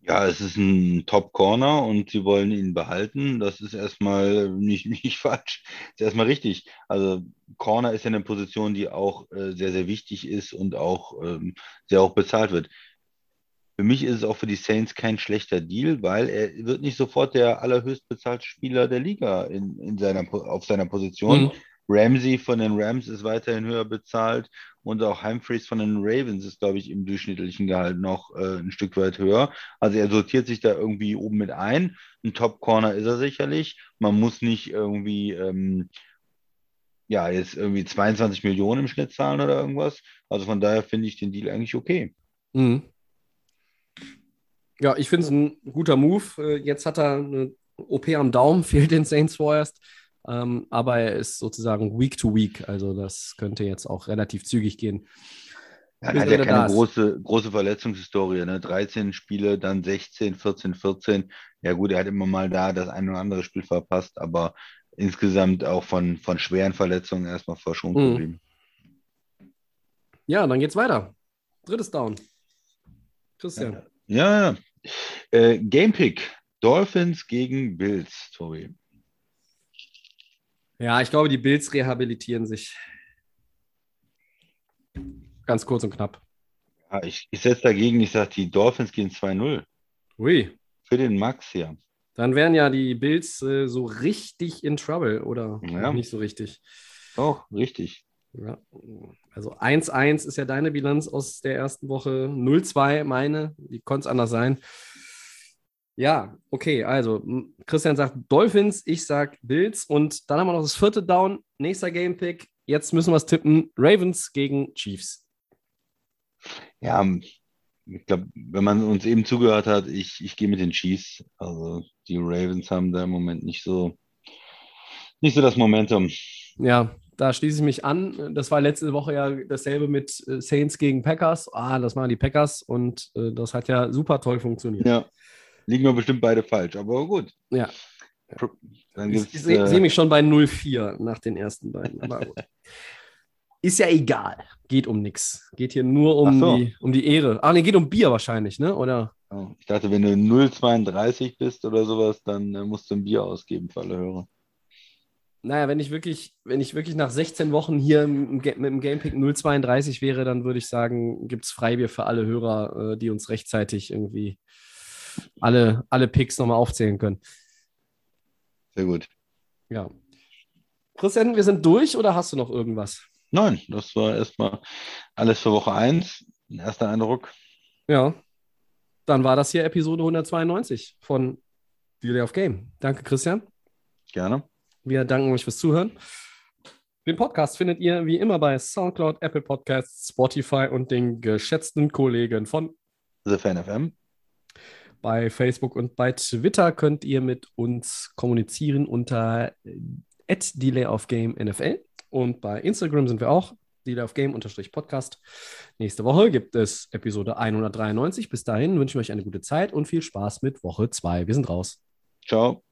Ja, es ist ein Top-Corner und sie wollen ihn behalten. Das ist erstmal nicht, nicht falsch. ist erstmal richtig. Also Corner ist ja eine Position, die auch äh, sehr, sehr wichtig ist und auch ähm, sehr auch bezahlt wird. Für mich ist es auch für die Saints kein schlechter Deal, weil er wird nicht sofort der allerhöchst bezahlte Spieler der Liga in, in seiner, auf seiner Position. Mhm. Ramsey von den Rams ist weiterhin höher bezahlt und auch Humphreys von den Ravens ist, glaube ich, im durchschnittlichen Gehalt noch äh, ein Stück weit höher. Also er sortiert sich da irgendwie oben mit ein. Ein Top-Corner ist er sicherlich. Man muss nicht irgendwie, ähm, ja, jetzt irgendwie 22 Millionen im Schnitt zahlen oder irgendwas. Also von daher finde ich den Deal eigentlich okay. Mhm. Ja, ich finde es ein guter Move. Äh, Jetzt hat er eine OP am Daumen, fehlt den Saints vorerst. Ähm, aber er ist sozusagen Week to Week. Also das könnte jetzt auch relativ zügig gehen. Er hat ja keine große, große Verletzungshistorie, ne? 13 Spiele, dann 16, 14, 14. Ja gut, er hat immer mal da das ein oder andere Spiel verpasst, aber insgesamt auch von, von schweren Verletzungen erstmal verschont Mhm. geblieben. Ja, dann geht's weiter. Drittes Down. Christian. Ja, ja. Äh, Gamepick. Dolphins gegen Bills, Tobi. Ja, ich glaube, die Bills rehabilitieren sich. Ganz kurz und knapp. Ja, ich ich setze dagegen, ich sage, die Dolphins gehen 2-0. Ui. Für den Max hier. Dann wären ja die Bills äh, so richtig in Trouble, oder? Ja. Nicht so richtig. Doch, richtig. Ja. Also 1-1 ist ja deine Bilanz aus der ersten Woche. 0-2 meine. Wie konnte es anders sein? Ja, okay. Also Christian sagt Dolphins, ich sag Bills. Und dann haben wir noch das vierte Down. Nächster Gamepick. Jetzt müssen wir es tippen. Ravens gegen Chiefs. Ja, ich glaube, wenn man uns eben zugehört hat, ich, ich gehe mit den Chiefs. Also die Ravens haben da im Moment nicht so, nicht so das Momentum. Ja, da schließe ich mich an. Das war letzte Woche ja dasselbe mit äh, Saints gegen Packers. Ah, das waren die Packers und äh, das hat ja super toll funktioniert. Ja, liegen wir bestimmt beide falsch, aber gut. Ja. Dann Ich, ich sehe äh, seh mich schon bei 0-4 nach den ersten beiden. Aber gut. Ist ja egal. Geht um nichts. Geht hier nur um, so. die, um die Ehre. Ah, nee, geht um Bier wahrscheinlich, ne? Oder? ich dachte, wenn du 0,32 bist oder sowas, dann äh, musst du ein Bier ausgeben für alle Hörer. Naja, wenn ich wirklich, wenn ich wirklich nach 16 Wochen hier mit dem Gamepick 0,32 wäre, dann würde ich sagen, gibt es Freibier für alle Hörer, äh, die uns rechtzeitig irgendwie alle, alle Picks nochmal aufzählen können. Sehr gut. Ja. Christian, wir sind durch oder hast du noch irgendwas? Nein, das war erstmal alles für Woche 1. Ein erster Eindruck. Ja. Dann war das hier Episode 192 von Delay of Game. Danke, Christian. Gerne. Wir danken euch fürs Zuhören. Den Podcast findet ihr wie immer bei SoundCloud, Apple Podcasts, Spotify und den geschätzten Kollegen von The Fan FM. Bei Facebook und bei Twitter könnt ihr mit uns kommunizieren unter äh, Delay of Game NFL und bei Instagram sind wir auch Delay of Game Podcast. Nächste Woche gibt es Episode 193. Bis dahin wünschen wir euch eine gute Zeit und viel Spaß mit Woche 2. Wir sind raus. Ciao.